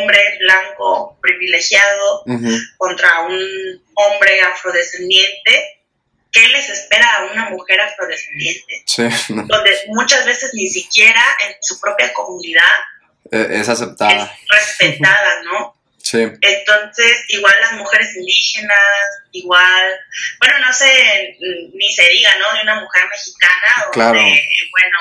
hombre blanco privilegiado contra un hombre afrodescendiente, ¿qué les espera a una mujer afrodescendiente? Sí. Donde muchas veces ni siquiera en su propia comunidad Eh, es aceptada. es respetada, ¿no? Sí. Entonces, igual las mujeres indígenas, igual, bueno, no sé, ni se diga, ¿no? De una mujer mexicana, o Claro. bueno,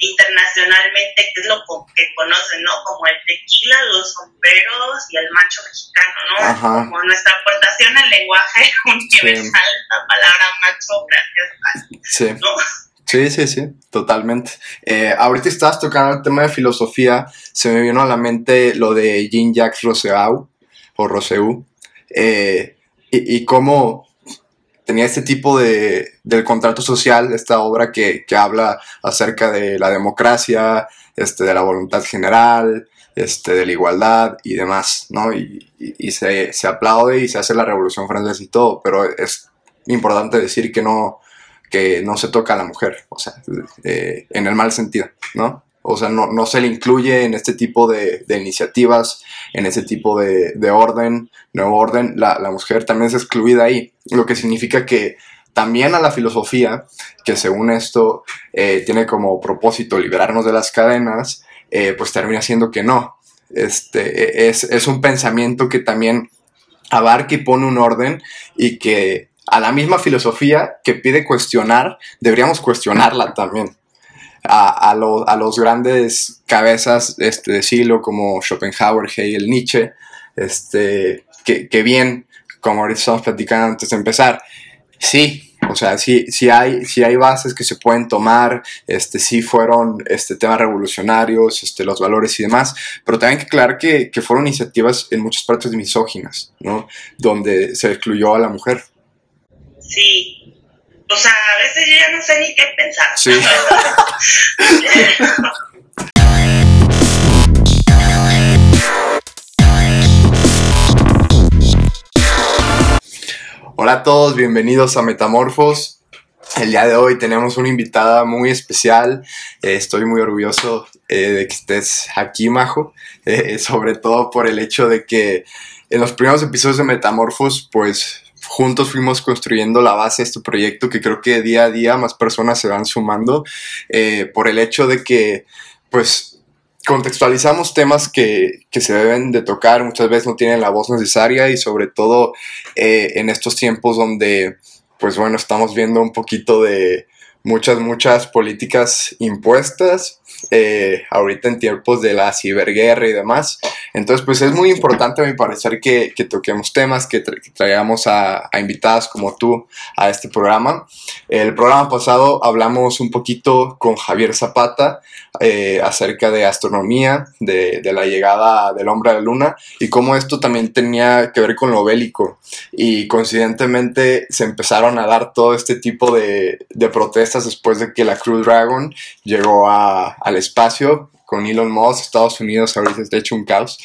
internacionalmente, que es lo que conocen, ¿no? Como el tequila, los sombreros y el macho mexicano, ¿no? Ajá. Como nuestra aportación al lenguaje universal, la palabra macho, gracias, Sí. ¿no? Sí, sí, sí, totalmente. Eh, ahorita estabas tocando el tema de filosofía, se me vino a la mente lo de Jean-Jacques Rousseau, o Rousseau, eh, y, y cómo tenía este tipo de, del contrato social, esta obra que, que habla acerca de la democracia, este, de la voluntad general, este, de la igualdad y demás, ¿no? Y, y- se, se aplaude y se hace la Revolución Francesa y todo, pero es importante decir que no, que no se toca a la mujer, o sea, eh, en el mal sentido, ¿no? O sea, no, no se le incluye en este tipo de, iniciativas, en ese tipo de, de orden, nuevo orden, la, la mujer también es excluida ahí, lo que significa que también a la filosofía, que según esto eh, tiene como propósito liberarnos de las cadenas, eh, pues termina siendo que no. Este, e- es, es un pensamiento que también abarca y pone un orden y que a la misma filosofía que pide cuestionar, deberíamos cuestionarla también. A, a, lo- a los grandes cabezas este, de siglo como Schopenhauer, Hegel, Nietzsche, este, que, que bien, como ahorita estamos platicando antes de empezar, sí, o sea, sí, sí, hay, sí hay bases que se pueden tomar, este, sí fueron este, temas revolucionarios, este, los valores y demás, pero también hay que aclarar que, que fueron iniciativas en muchas partes misóginas, ¿no? Donde se excluyó a la mujer. Sí. O sea, a veces yo ya no sé ni qué pensar. Sí. Hola a todos, bienvenidos a Metamorfos. El día de hoy tenemos una invitada muy especial. Eh, estoy muy orgulloso eh, de que estés aquí, Majo. Eh, sobre todo por el hecho de que en los primeros episodios de Metamorfos, pues juntos fuimos construyendo la base de este proyecto que creo que día a día más personas se van sumando. eh, por el hecho de que, pues, contextualizamos temas que, que se deben de tocar, muchas veces no tienen la voz necesaria y sobre todo eh, en estos tiempos donde, pues bueno, estamos viendo un poquito de muchas, muchas políticas impuestas, eh, ahorita en tiempos de la ciberguerra y demás. Entonces, pues es muy importante a mi parecer que, que toquemos temas, que, tra- que traigamos a, invitadas como tú a este programa. El programa pasado hablamos un poquito con Javier Zapata eh, acerca de astronomía, de, la llegada del hombre a la luna y cómo esto también tenía que ver con lo bélico. Y coincidentemente se empezaron a dar todo este tipo de, de protestas después de que la Crew Dragon llegó a- al espacio con Elon Musk, Estados Unidos ahorita está hecho un caos.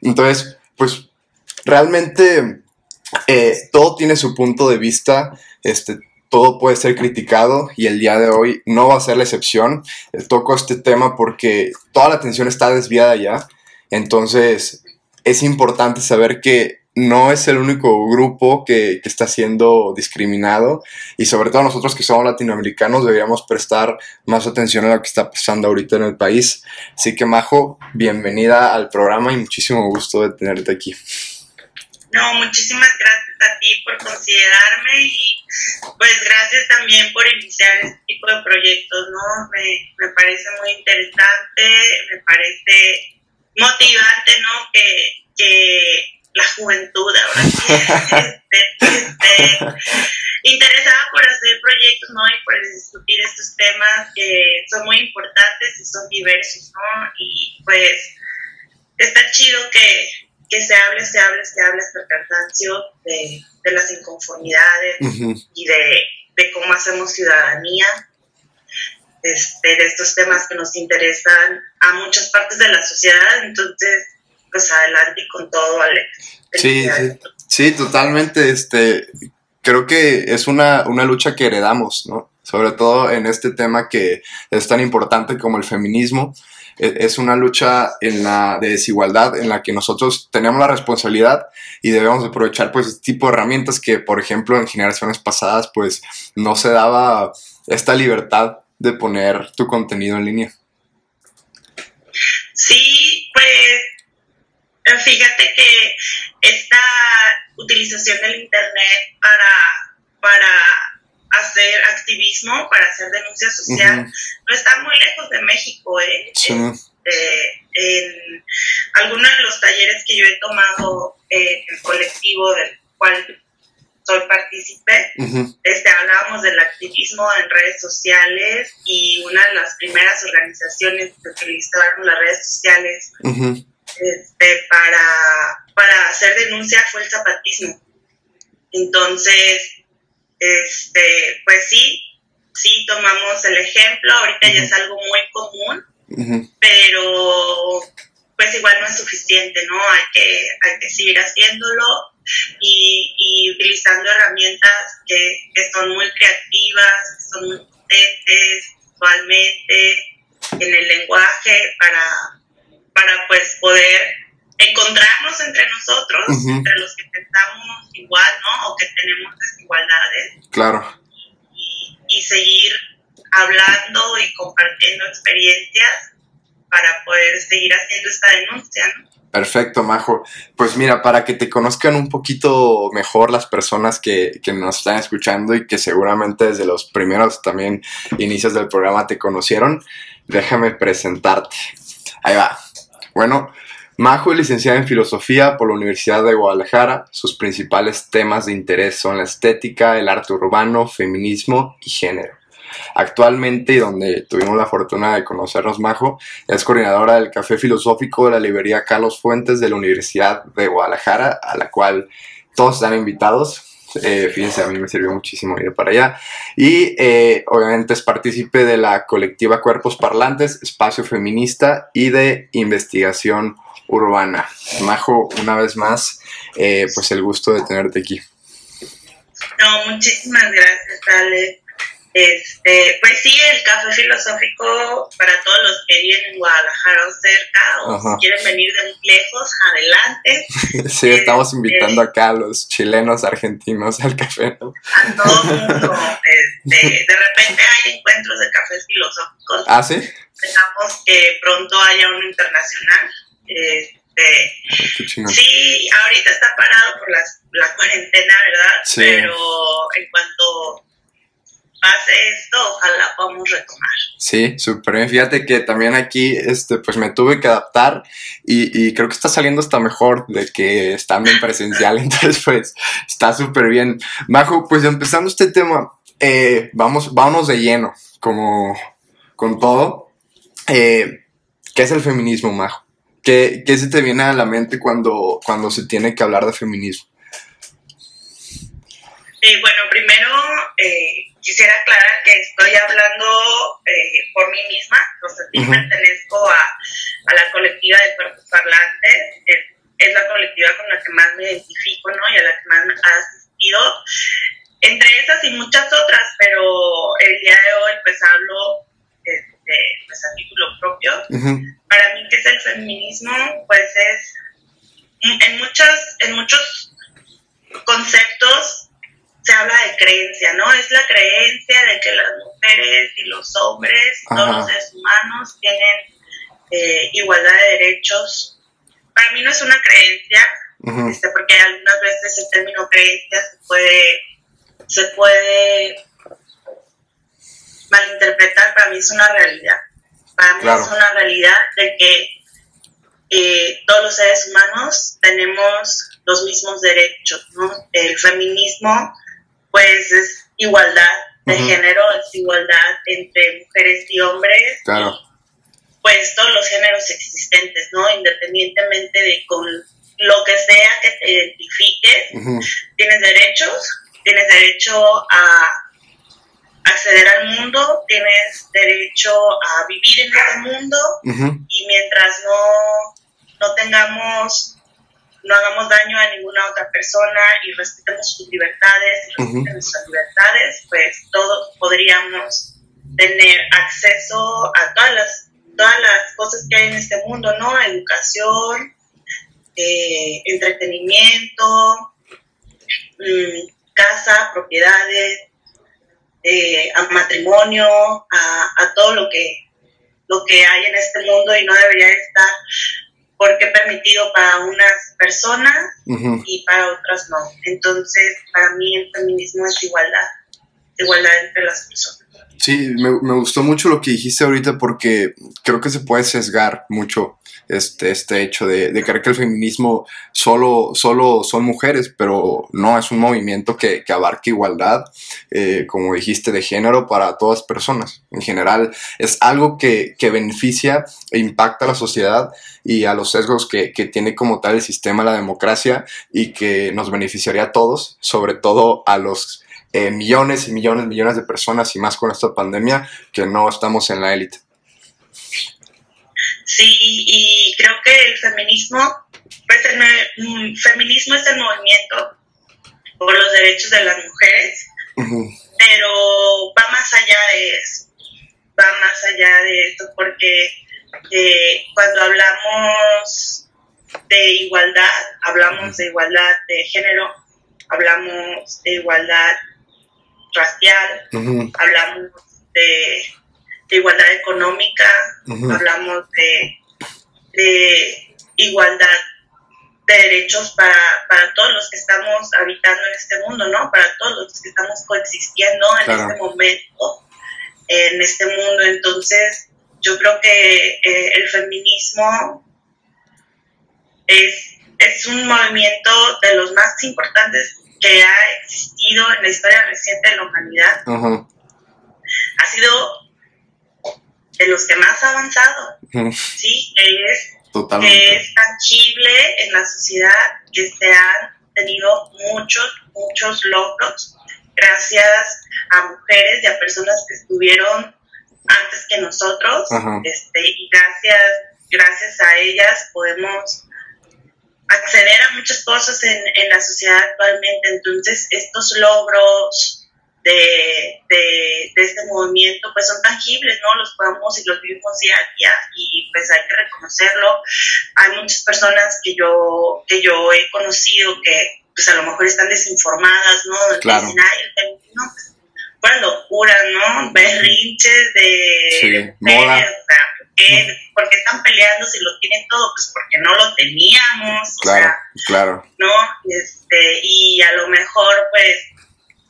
Entonces, pues realmente eh, todo tiene su punto de vista, este, todo puede ser criticado y el día de hoy no va a ser la excepción. Eh, Toco este tema porque toda la atención está desviada ya, entonces es importante saber que no es el único grupo que, está siendo discriminado y sobre todo nosotros que somos latinoamericanos deberíamos prestar más atención a lo que está pasando ahorita en el país. Así que Majo, bienvenida al programa y muchísimo gusto de tenerte aquí. No, muchísimas gracias a ti por considerarme y pues gracias también por iniciar este tipo de proyectos, ¿no? Me, parece muy interesante, me parece motivante, ¿no? Que la juventud ahora sí esté, esté interesada por hacer proyectos, ¿no? Y por discutir estos temas que son muy importantes y son diversos, ¿no? Y pues está chido que, que se hable, se hable, se hable hasta el cansancio de, de las inconformidades y de, de cómo hacemos ciudadanía, este, de estos temas que nos interesan a muchas partes de la sociedad. Entonces, pues adelante con todo, Alex. Sí, sí, totalmente. Este, creo que es una, una lucha que heredamos, ¿no? Sobre todo en este tema que es tan importante como el feminismo. e, es una lucha en la de desigualdad en la que nosotros tenemos la responsabilidad y debemos aprovechar pues este tipo de herramientas que por ejemplo en generaciones pasadas pues no se daba esta libertad de poner tu contenido en línea. Sí, fíjate que esta utilización del internet para, para hacer activismo, para hacer denuncia social, no está muy lejos de México. ¿eh? Este, en algunos de los talleres que yo he tomado en el colectivo del cual soy partícipe, este, hablábamos del activismo en redes sociales y una de las primeras organizaciones que utilizaron las redes sociales este, para, para hacer denuncia fue el zapatismo. Entonces, este, pues sí, sí tomamos el ejemplo, ahorita ya es algo muy común, pero pues igual no es suficiente, ¿no? Hay que, hay que seguir haciéndolo y, y utilizando herramientas que, que, son muy creativas, que son muy potentes visualmente, en el lenguaje, para, para pues poder encontrarnos entre nosotros, entre los que pensamos igual, ¿no? O que tenemos desigualdades. Claro. Y, y seguir hablando y compartiendo experiencias para poder seguir haciendo esta denuncia, ¿no? Perfecto, Majo. Pues mira, para que te conozcan un poquito mejor las personas que, que, nos están escuchando y que seguramente desde los primeros también inicios del programa te conocieron, déjame presentarte. Ahí va. Bueno, Majo es licenciada en Filosofía por la Universidad de Guadalajara. Sus principales temas de interés son la estética, el arte urbano, feminismo y género. Actualmente, donde tuvimos la fortuna de conocernos Majo, es coordinadora del Café Filosófico de la librería Carlos Fuentes de la Universidad de Guadalajara, a la cual todos están invitados. Eh, fíjense, a mí me sirvió muchísimo ir para allá. Y eh, obviamente es partícipe de la colectiva Cuerpos Parlantes, Espacio Feminista y de Investigación Urbana. Majo, una vez más, eh, pues el gusto de tenerte aquí. No, muchísimas gracias, Ale. Este, pues sí, el café filosófico para todos los que viven en Guadalajara o cerca, o si quieren venir de muy lejos, adelante. sí, estamos este, invitando acá a los chilenos, argentinos al café. ¿no? A todo mundo. Este, de repente hay encuentros de cafés filosóficos. Ah, sí. Esperamos que pronto haya uno internacional. Este, sí, ahorita está parado por las, la cuarentena, ¿verdad? Sí. Pero en cuanto pase esto, ojalá podamos retomar. Sí, súper bien. Fíjate que también aquí, este, pues me tuve que adaptar y, y creo que está saliendo hasta mejor de que estando en presencial, entonces pues está súper bien. Majo, pues empezando este tema, eh, vamos, vámonos de lleno, como con todo. Eh, ¿Qué es el feminismo, Majo? ¿Qué, ¿Qué, se te viene a la mente cuando, cuando se tiene que hablar de feminismo? Eh, bueno, primero eh, quisiera aclarar que estoy hablando eh, por mí misma, o sea, uh -huh. pertenezco a, a, la colectiva de cuerpos parlantes, es, es, la colectiva con la que más me identifico, ¿no? Y a la que más me ha asistido, entre esas y muchas otras, pero el día de hoy pues hablo este, pues a título propio. Uh -huh. Para mí, ¿qué es el feminismo? Pues es, en, muchas, en muchos conceptos se habla de creencia, ¿no? Es la creencia de que las mujeres y los hombres, Ajá. todos los seres humanos, tienen eh, igualdad de derechos. Para mí no es una creencia, uh -huh. este, porque algunas veces el término creencia se puede, se puede malinterpretar, para mí es una realidad. Para mí claro. es una realidad de que eh, todos los seres humanos tenemos los mismos derechos, ¿no? El feminismo pues es igualdad de uh -huh. género, es igualdad entre mujeres y hombres. Claro. Pues todos los géneros existentes, ¿no? Independientemente de con lo que sea que te identifiques, uh -huh. tienes derechos, tienes derecho a acceder al mundo, tienes derecho a vivir en este mundo uh -huh. y mientras no, no tengamos no hagamos daño a ninguna otra persona y respetemos sus libertades y respetemos uh -huh. nuestras libertades, pues todos podríamos tener acceso a todas las todas las cosas que hay en este mundo, ¿no? Educación, eh, entretenimiento, mm, casa, propiedades, eh, a matrimonio, a, todo lo que, lo que hay en este mundo y no debería estar porque permitido para unas personas y para otras no. Entonces, para mí el feminismo es igualdad, igualdad entre las personas. Sí, me, me, gustó mucho lo que dijiste ahorita porque creo que se puede sesgar mucho este, este hecho de, de creer que el feminismo solo, solo son mujeres, pero no, es un movimiento que, que abarca igualdad, eh, como dijiste, de género para todas personas. En general, es algo que, que beneficia e impacta a la sociedad y a los sesgos que, que tiene como tal el sistema la democracia y que nos beneficiaría a todos, sobre todo a los eh, millones y millones, millones de personas y más con esta pandemia que no estamos en la élite. Sí, y creo que el feminismo, pues el mm, feminismo es el movimiento por los derechos de las mujeres, pero va más allá de eso, va más allá de esto, porque eh, cuando hablamos de igualdad, hablamos de igualdad de género, hablamos de igualdad racial, hablamos de, igualdad económica, hablamos de, igualdad de derechos para, para, todos los que estamos habitando en este mundo, ¿no? Para todos los que estamos coexistiendo en este momento, en este mundo. Entonces, yo creo que eh, el feminismo es, es un movimiento de los más importantes que ha existido en la historia reciente de la humanidad, ha sido de los que más ha avanzado, ¿sí? Que es, que es tangible en la sociedad, que se han tenido muchos, muchos logros gracias a mujeres y a personas que estuvieron antes que nosotros, este, y gracias, gracias a ellas podemos acceder a muchas cosas en, en la sociedad actualmente. Entonces, estos logros de, de, este movimiento pues son tangibles, ¿no? Los podemos y los vivimos día a día y pues hay que reconocerlo. Hay muchas personas que yo, que yo he conocido que pues a lo mejor están desinformadas, ¿no? Claro. Dicen, Ay, el no, pues, locura, ¿no? Berrinches de... Sí, moda. ¿Por qué, están peleando si lo tienen todo? Pues porque no lo teníamos. Claro, o sea, claro. ¿No? Este, y a lo mejor, pues,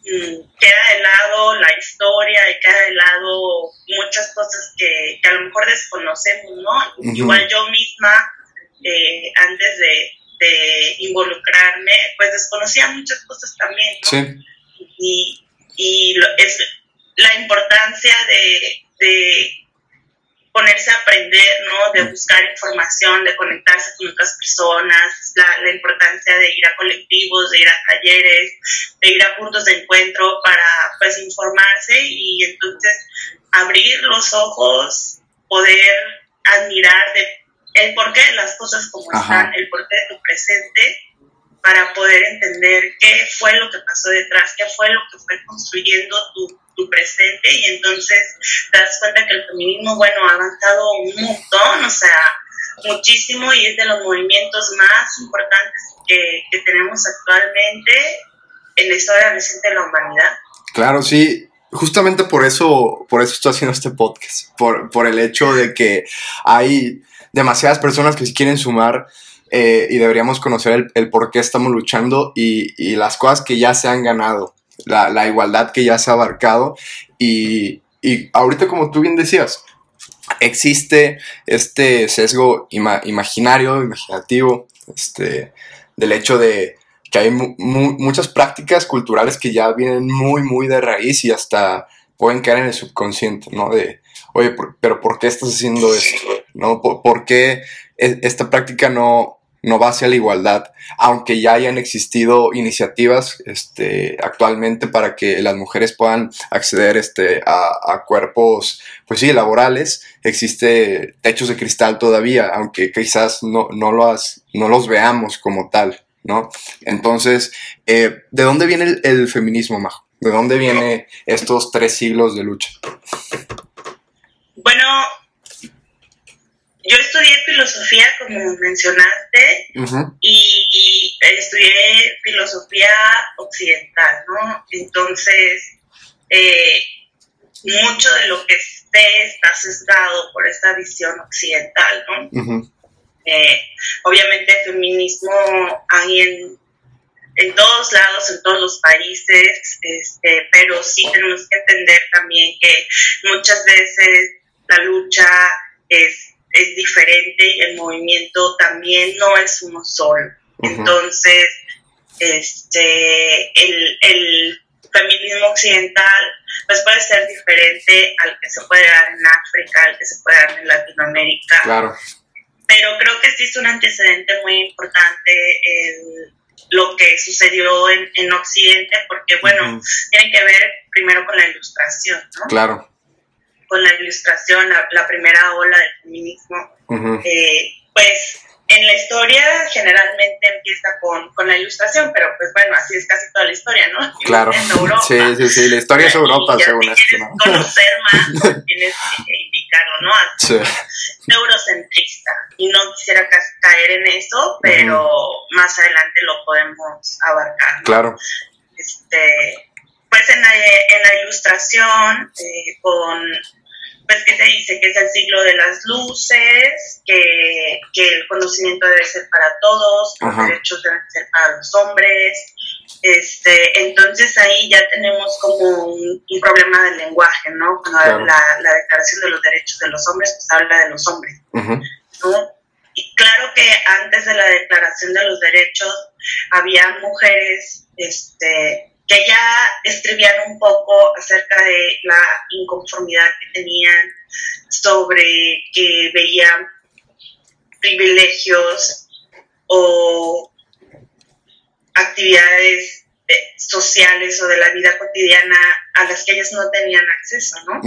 mm, queda de lado la historia y queda de lado muchas cosas que, a lo mejor desconocemos, ¿no? Igual yo misma, eh, antes de, involucrarme, pues desconocía muchas cosas también, ¿no? Sí. Y, y es la importancia de ponerse a aprender, ¿no? De buscar información, de conectarse con otras personas, la, la, importancia de ir a colectivos, de ir a talleres, de ir a puntos de encuentro para, pues, informarse y entonces abrir los ojos, poder admirar de, el porqué de las cosas como están, el porqué de tu presente, para poder entender qué fue lo que pasó detrás, qué fue lo que fue construyendo tu tu presente y entonces te das cuenta que el feminismo, bueno, ha avanzado un montón, o sea, muchísimo y es de los movimientos más importantes que, tenemos actualmente en la historia reciente de la humanidad. Claro, sí, justamente por eso, por eso estoy haciendo este podcast, por, por el hecho de que hay demasiadas personas que se quieren sumar eh, y deberíamos conocer el, por qué estamos luchando y, y, las cosas que ya se han ganado la, igualdad que ya se ha abarcado y, ahorita como tú bien decías, existe este sesgo imaginario, imaginativo, este, del hecho de que hay muchas prácticas culturales que ya vienen muy, muy de raíz y hasta pueden caer en el subconsciente, ¿no? De, oye, pero ¿por qué estás haciendo esto? ¿No? ¿Por qué e, esta práctica no, no va hacia la igualdad, aunque ya hayan existido iniciativas este, actualmente para que las mujeres puedan acceder este, a, cuerpos, pues sí, laborales, existe techos de cristal todavía, aunque quizás no, no, los, no los veamos como tal, ¿no? Entonces, eh, ¿de dónde viene el, el feminismo, Majo? ¿De dónde vienen estos tres siglos de lucha? Bueno, yo estudié filosofía, como mencionaste, y estudié filosofía occidental, ¿no? Entonces, eh, mucho de lo que sé está sesgado por esta visión occidental, ¿no? Eh, obviamente feminismo hay en, en todos lados, en todos los países, este, pero sí tenemos que entender también que muchas veces la lucha es, es diferente y el movimiento también no es uno solo. Entonces, este, el, el feminismo occidental pues puede ser diferente al que se puede dar en África, al que se puede dar en Latinoamérica. Claro. Pero creo que sí es un antecedente muy importante el, lo que sucedió en, en Occidente, porque bueno, tiene que ver primero con la ilustración, ¿no? Claro. Con la ilustración, la, primera ola del feminismo. eh, pues en la historia generalmente empieza con, con, la ilustración, pero pues bueno, así es casi toda la historia, ¿no? Claro. Sí, sí, sí, la historia es Europa, según si esto, ¿no? conocer más, tienes que indicarlo, ¿no? Así sí. Eurocentrista. Y no quisiera caer en eso, pero más adelante lo podemos abarcar. ¿no? Claro. Este, pues en la, en la ilustración, eh, con pues que se dice que es el siglo de las luces, que, que el conocimiento debe ser para todos, los derechos deben ser para los hombres. Este, entonces ahí ya tenemos como un, problema del lenguaje, ¿no? Cuando la, la, Declaración de los Derechos de los Hombres pues habla de los hombres, ¿no? Y claro que antes de la Declaración de los Derechos había mujeres, este, que ya escribían un poco acerca de la inconformidad que tenían sobre que veían privilegios o actividades eh, sociales o de la vida cotidiana a las que ellas no tenían acceso, ¿no?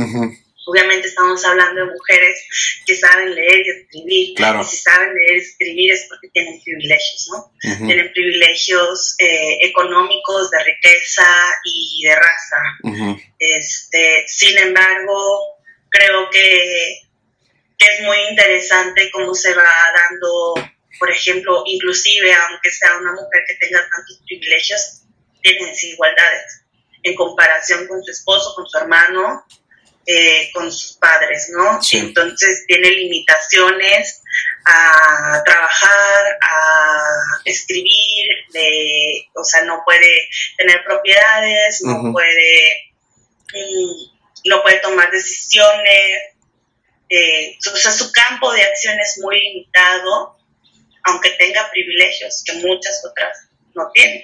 Obviamente estamos hablando de mujeres que saben leer y escribir. Claro. Y si saben leer y escribir es porque tienen privilegios, ¿no? Tienen privilegios eh, económicos, de riqueza y de raza. este, sin embargo, creo que, que es muy interesante cómo se va dando, por ejemplo, inclusive aunque sea una mujer que tenga tantos privilegios, tiene desigualdades en comparación con su esposo, con su hermano, eh, con sus padres, ¿no? Entonces tiene limitaciones a trabajar, a escribir, de, o sea, no puede tener propiedades, no puede, mm, no puede tomar decisiones, eh, o sea, su campo de acción es muy limitado, aunque tenga privilegios que muchas otras no tienen.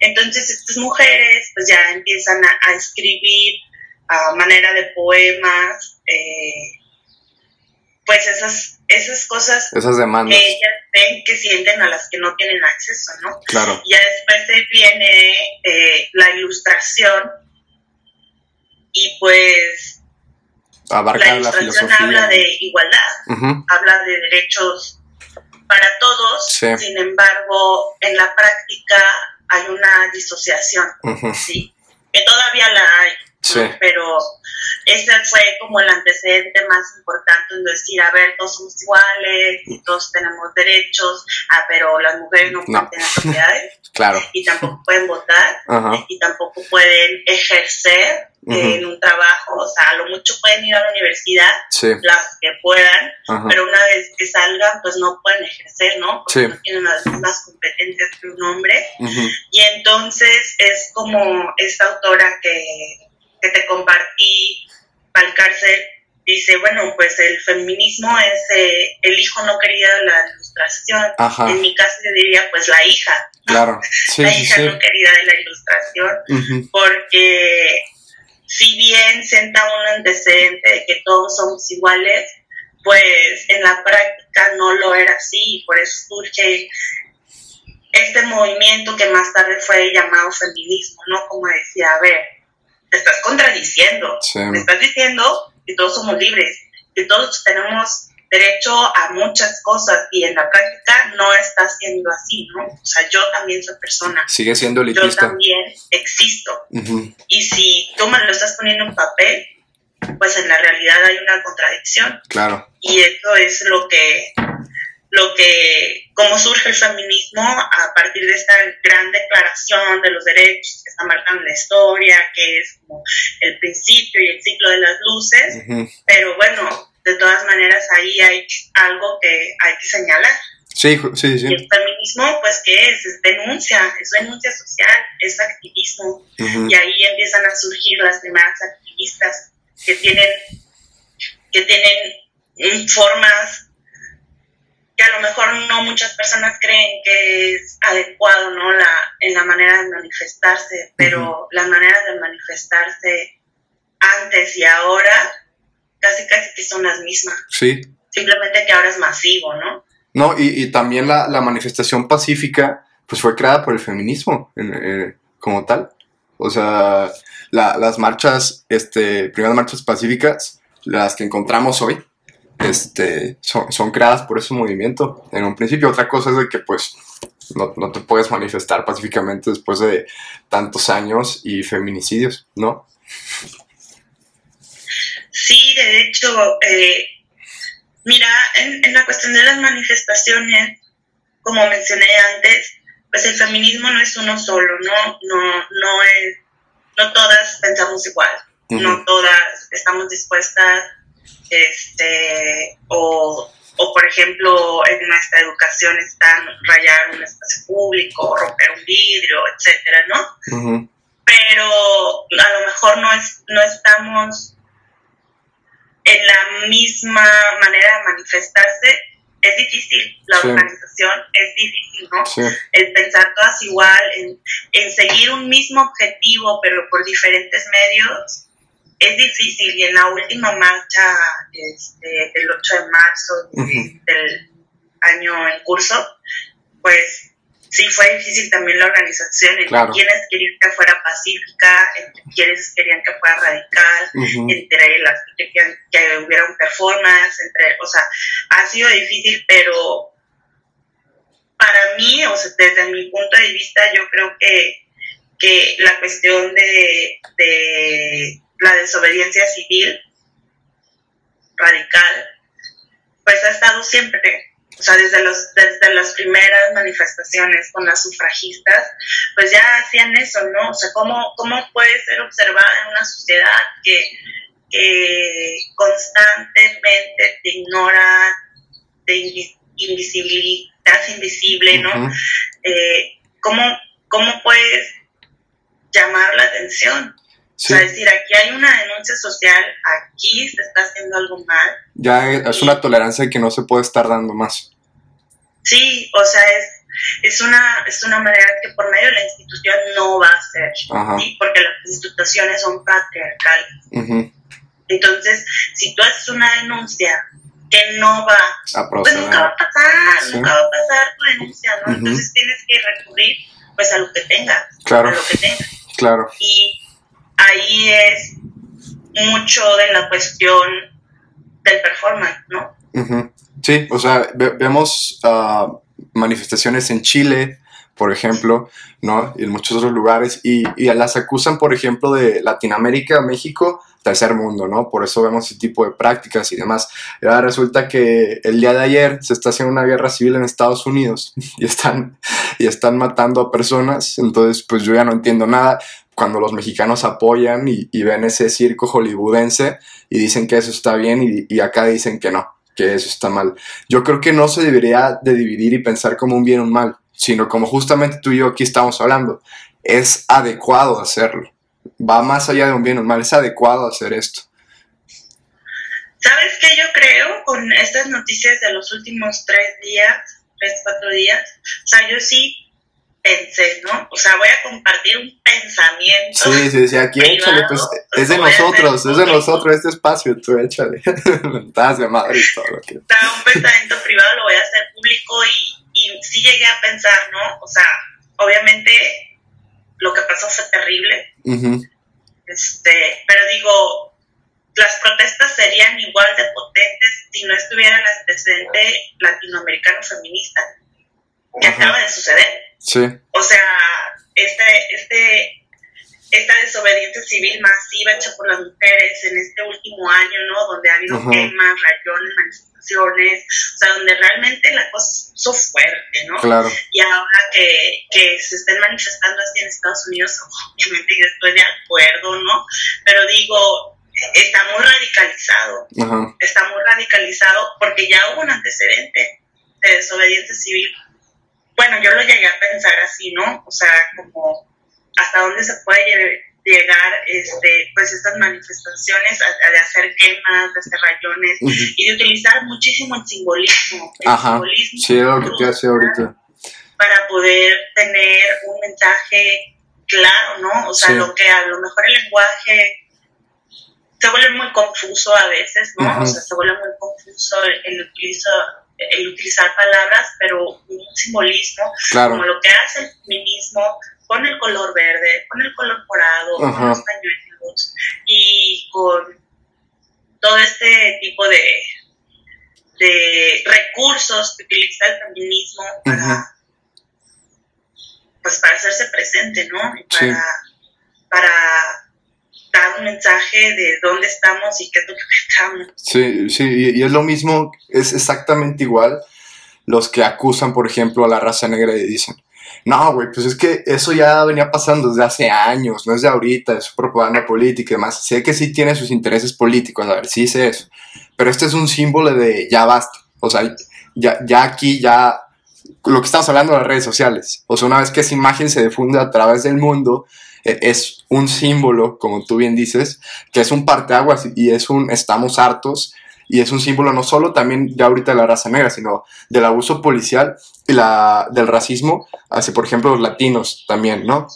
Entonces estas mujeres pues ya empiezan a escribir a manera de poemas, eh, pues esas, esas cosas esas demandas. que ellas ven que sienten a las que no tienen acceso, ¿no? Claro. Ya después viene eh, la ilustración y pues Abarca la ilustración habla de igualdad, habla de derechos para todos, sin embargo, en la práctica hay una disociación, ¿sí? Que todavía la hay, pero ese fue como el antecedente más importante en decir, a ver, todos somos iguales y todos tenemos derechos, ah, pero las mujeres no pueden tener propiedades. claro. Y tampoco pueden votar y tampoco pueden ejercer en un trabajo, o sea, a lo mucho pueden ir a la universidad, las que puedan, pero una vez que salgan, pues no pueden ejercer, ¿no? Porque no tienen las mismas competencias que un hombre. Y entonces es como esta autora que que te compartí al cárcel, dice, bueno, pues el feminismo es eh, el hijo no querido de la ilustración. En mi caso yo diría, pues la hija. Claro, la hija no querida de la ilustración, porque si bien senta un antecedente de que todos somos iguales, pues en la práctica no lo era así, y por eso surge este movimiento que más tarde fue llamado feminismo, ¿no? Como decía, a ver, te estás contradiciendo. Te estás diciendo que todos somos libres, que todos tenemos derecho a muchas cosas y en la práctica no está siendo así, ¿no? O sea, yo también soy persona. Sigue siendo elitista. Yo también existo. Y si tú me lo estás poniendo en papel, pues en la realidad hay una contradicción. Claro. Y eso es lo que, lo que, cómo surge el feminismo a partir de esta gran declaración de los derechos que está marcando la historia, que es como el principio y el ciclo de las luces, pero bueno, de todas maneras ahí hay algo que hay que señalar. Sí, sí, sí. Y el feminismo, pues, ¿qué es? Es denuncia, es denuncia social, es activismo. Y ahí empiezan a surgir las primeras activistas que tienen, que tienen formas que a lo mejor no muchas personas creen que es adecuado, ¿no? La, en la manera de manifestarse, pero las maneras de manifestarse antes y ahora casi casi que son las mismas. Sí. Simplemente que ahora es masivo, ¿no? No, y, también la, manifestación pacífica, pues fue creada por el feminismo eh, como tal. O sea, las marchas, este, primeras marchas pacíficas, las que encontramos hoy, este, son, creadas por ese movimiento. En un principio, otra cosa es de que, pues, no, no, te puedes manifestar pacíficamente después de tantos años y feminicidios, ¿no? Sí, de hecho, eh, Mira, en, la cuestión de las manifestaciones, como mencioné antes, pues el feminismo no es uno solo, ¿no? No, no es, no todas pensamos igual, no todas estamos dispuestas, este, o, o por ejemplo, en nuestra educación están rayar un espacio público, romper un vidrio, etcétera, ¿no? Pero a lo mejor no, es, no estamos en la misma manera de manifestarse, es difícil. La organización es difícil, ¿no? El pensar todas igual, en, en, seguir un mismo objetivo, pero por diferentes medios, es difícil. Y en la última marcha este, del 8 de marzo del año en curso, pues sí fue difícil también la organización, entre quienes querían que fuera pacífica, entre quienes querían que fuera radical, entre las que querían que hubiera un performance, entre, o sea, ha sido difícil, pero para mí, o sea, desde mi punto de vista, yo creo que, que la cuestión de, de la desobediencia civil radical, pues ha estado siempre o sea, desde, los, desde las primeras manifestaciones con las sufragistas, pues ya hacían eso, ¿no? O sea, ¿cómo, cómo puede ser observada en una sociedad que, constantemente te ignora, te invisibilidad, invisible, ¿no? Eh, ¿cómo, ¿Cómo puedes llamar la atención? O sea, decir, aquí hay una denuncia social, aquí se está haciendo algo mal. Ya es una tolerancia que no se puede estar dando más. Sí, o sea, es, es, una, es una manera que por medio de la institución no va a ser, porque las instituciones son patriarcales. Entonces, si tú haces una denuncia que no va, pues nunca va a pasar, nunca va a pasar tu denuncia, ¿no? Entonces tienes que recurrir pues a lo que tengas, claro. a lo que tengas. Claro. Y ahí es mucho de la cuestión del performance, ¿no? Sí, o sea, vemos ah, manifestaciones en Chile, por ejemplo, ¿no? Y en muchos otros lugares, y, y, las acusan, por ejemplo, de Latinoamérica, México, tercer mundo, ¿no? Por eso vemos ese tipo de prácticas y demás. Y ahora resulta que el día de ayer se está haciendo una guerra civil en Estados Unidos y están, y están matando a personas, entonces pues yo ya no entiendo nada cuando los mexicanos apoyan y, ven ese circo hollywoodense y dicen que eso está bien y, acá dicen que no, que eso está mal. Yo creo que no se debería de dividir y pensar como un bien o un mal, sino como justamente tú y yo aquí estamos hablando. Es adecuado hacerlo. Va más allá de un bien o un mal, es adecuado hacer esto. ¿Sabes qué yo creo con estas noticias de los últimos tres días, tres, cuatro días? O sea, yo sí pensé, ¿no? O sea, voy a compartir un pensamiento. Sí, sí, sí, aquí échale, pues es de nosotros, es de nosotros este espacio, tú échale. Estás de madre y todo lo que. un pensamiento privado, lo voy a hacer público y, y sí llegué a pensar, ¿no? O sea, obviamente lo que pasó fue terrible. Este, pero digo, las protestas serían igual de potentes si no estuviera el antecedente latinoamericano feminista que acaba de suceder. Sí. O sea, este, este, esta desobediencia civil masiva hecha por las mujeres en este último año, ¿no? Donde ha habido quemas, rayones, manifestaciones, o sea, donde realmente la cosa puso fuerte, ¿no? Claro. Y ahora que, que se estén manifestando así en Estados Unidos, obviamente yo estoy de acuerdo, ¿no? Pero digo, está muy radicalizado, está muy radicalizado porque ya hubo un antecedente de desobediencia civil. Bueno, yo lo llegué a pensar así, ¿no? O sea, como hasta dónde se puede llegar este, pues estas manifestaciones de hacer quemas, de hacer rayones y de utilizar muchísimo el simbolismo. El Ajá. sí, es lo que te hace ahorita. Para poder tener un mensaje claro, ¿no? O sea, lo que a lo mejor el lenguaje se vuelve muy confuso a veces, ¿no? O sea, se vuelve muy confuso el, el utilizar palabras, pero un simbolismo, como lo que hace el feminismo con el color verde, con el color morado, con los pañuelos y con todo este tipo de, de recursos que utiliza el feminismo para, pues para hacerse presente, ¿no? para, para un mensaje de dónde estamos y qué es lo que pensamos. Sí, sí, y, es lo mismo, es exactamente igual los que acusan, por ejemplo, a la raza negra y dicen, no, güey, pues es que eso ya venía pasando desde hace años, no es de ahorita, es propaganda política y demás. Sé que sí tiene sus intereses políticos, a ver, sí sé eso, pero este es un símbolo de ya basta, o sea, ya, ya aquí ya lo que estamos hablando de las redes sociales, o sea, una vez que esa imagen se difunde a través del mundo, es un símbolo, como tú bien dices, que es un parteaguas y es un estamos hartos y es un símbolo no solo también ya ahorita de la raza negra, sino del abuso policial y la, del racismo hacia, por ejemplo, los latinos también, ¿no?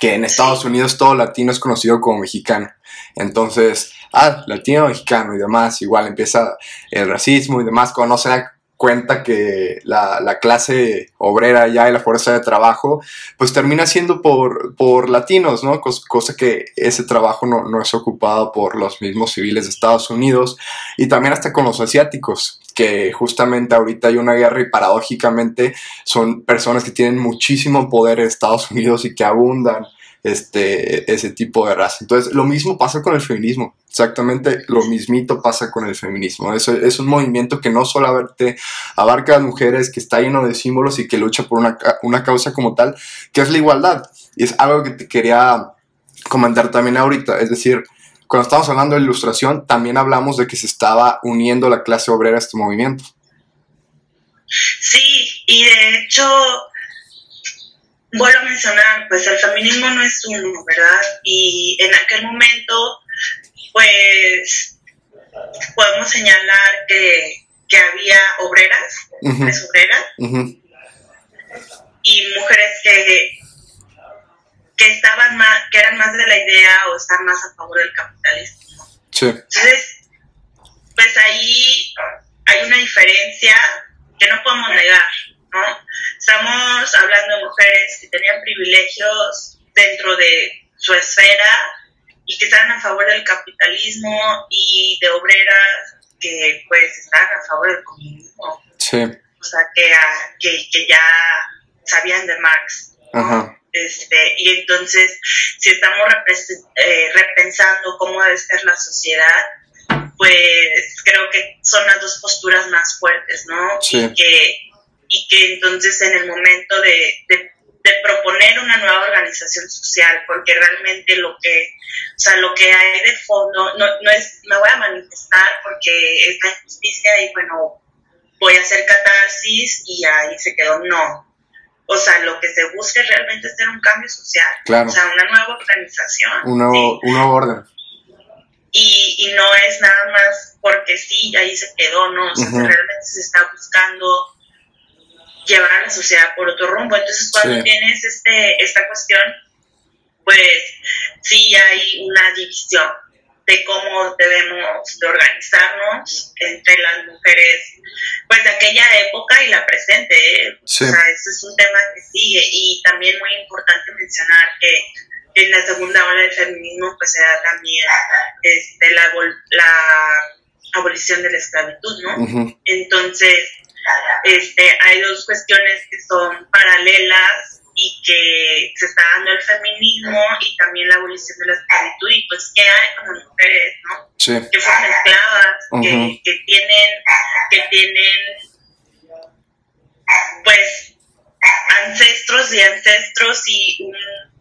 Que en Estados Unidos todo latino es conocido como mexicano. Entonces, ah, latino, mexicano y demás, igual empieza el racismo y demás, no se cuenta que la, la, clase obrera ya y la fuerza de trabajo, pues termina siendo por, por latinos, ¿no? cosa que ese trabajo no, no, es ocupado por los mismos civiles de Estados Unidos y también hasta con los asiáticos, que justamente ahorita hay una guerra y paradójicamente son personas que tienen muchísimo poder en Estados Unidos y que abundan este, ese tipo de raza. Entonces, lo mismo pasa con el feminismo, exactamente lo mismito pasa con el feminismo. Es, es un movimiento que no solamente abarca a las mujeres, que está lleno de símbolos y que lucha por una, una causa como tal, que es la igualdad. Y es algo que te quería comentar también ahorita, es decir, cuando estamos hablando de ilustración, también hablamos de que se estaba uniendo la clase obrera a este movimiento. Sí, y de hecho, vuelvo a mencionar, pues el feminismo no es uno, ¿verdad? Y en aquel momento, pues podemos señalar que, había obreras, mujeres obreras, y mujeres que, que estaban más, que eran más de la idea o están más a favor del capitalismo. Sí. Entonces, pues ahí hay una diferencia que no podemos negar, ¿no? Estamos hablando de mujeres que tenían privilegios dentro de su esfera y que estaban a favor del capitalismo y de obreras que pues estaban a favor del comunismo. Sí. O sea, que, que, que ya sabían de Marx. Este, y entonces, si estamos eh, repensando cómo debe ser la sociedad, pues creo que son las dos posturas más fuertes, ¿no? Sí. Y que y que entonces en el momento de, de, proponer una nueva organización social, porque realmente lo que, o sea, lo que hay de fondo no, no es, me voy a manifestar porque es la injusticia y bueno, voy a hacer catarsis y ahí se quedó, no. O sea, lo que se busca es realmente hacer un cambio social, claro. o sea, una nueva organización. Un nuevo, un nuevo orden. Y, y, no es nada más porque sí, ahí se quedó, ¿no? O sea, realmente se está buscando llevar a la sociedad por otro rumbo. Entonces, cuando tienes este, esta cuestión, pues sí hay una división de cómo debemos de organizarnos entre las mujeres, pues de aquella época y la presente. ¿eh? O sea, eso es un tema que sigue y también muy importante mencionar que en la segunda ola del feminismo pues se da también este, la, la abolición de la esclavitud, ¿no? Entonces, este, hay dos cuestiones que son paralelas y que se está dando el feminismo y también la abolición de la esclavitud y pues que hay como mujeres, ¿no? Sí. Que fueron esclavas, que, que tienen, que tienen pues ancestros y ancestros y un,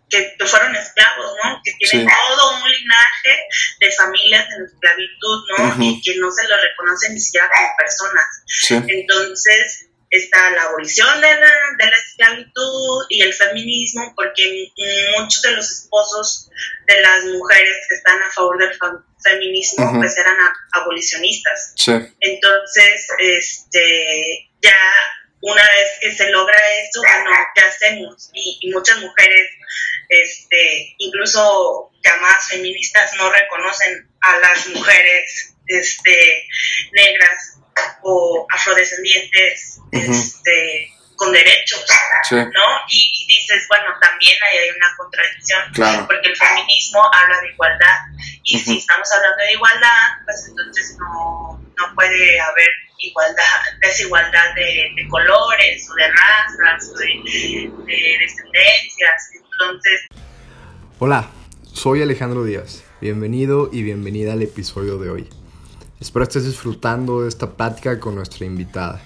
que, que fueron esclavos, ¿no? Que tienen Sí. todo un linaje de familias en esclavitud, ¿no? Y que no se lo reconocen ni siquiera como personas. Sí. Entonces está la abolición de la, de la esclavitud y el feminismo, porque muchos de los esposos de las mujeres que están a favor del feminismo pues eran abolicionistas. Sí. Entonces, este, ya una vez que se logra esto, bueno, ¿qué hacemos? Y, y muchas mujeres, este, incluso llamadas feministas, no reconocen a las mujeres este, negras o afrodescendientes este, con derechos, Sí. ¿no? Y dices, bueno, también ahí hay una contradicción, Claro. porque el feminismo habla de igualdad, y si estamos hablando de igualdad, pues entonces no, no puede haber igualdad, desigualdad de, de colores o de razas o de, de descendencias. Entonces, Hola, soy Alejandro Díaz. Bienvenido y bienvenida al episodio de hoy. Espero estés disfrutando de esta plática con nuestra invitada.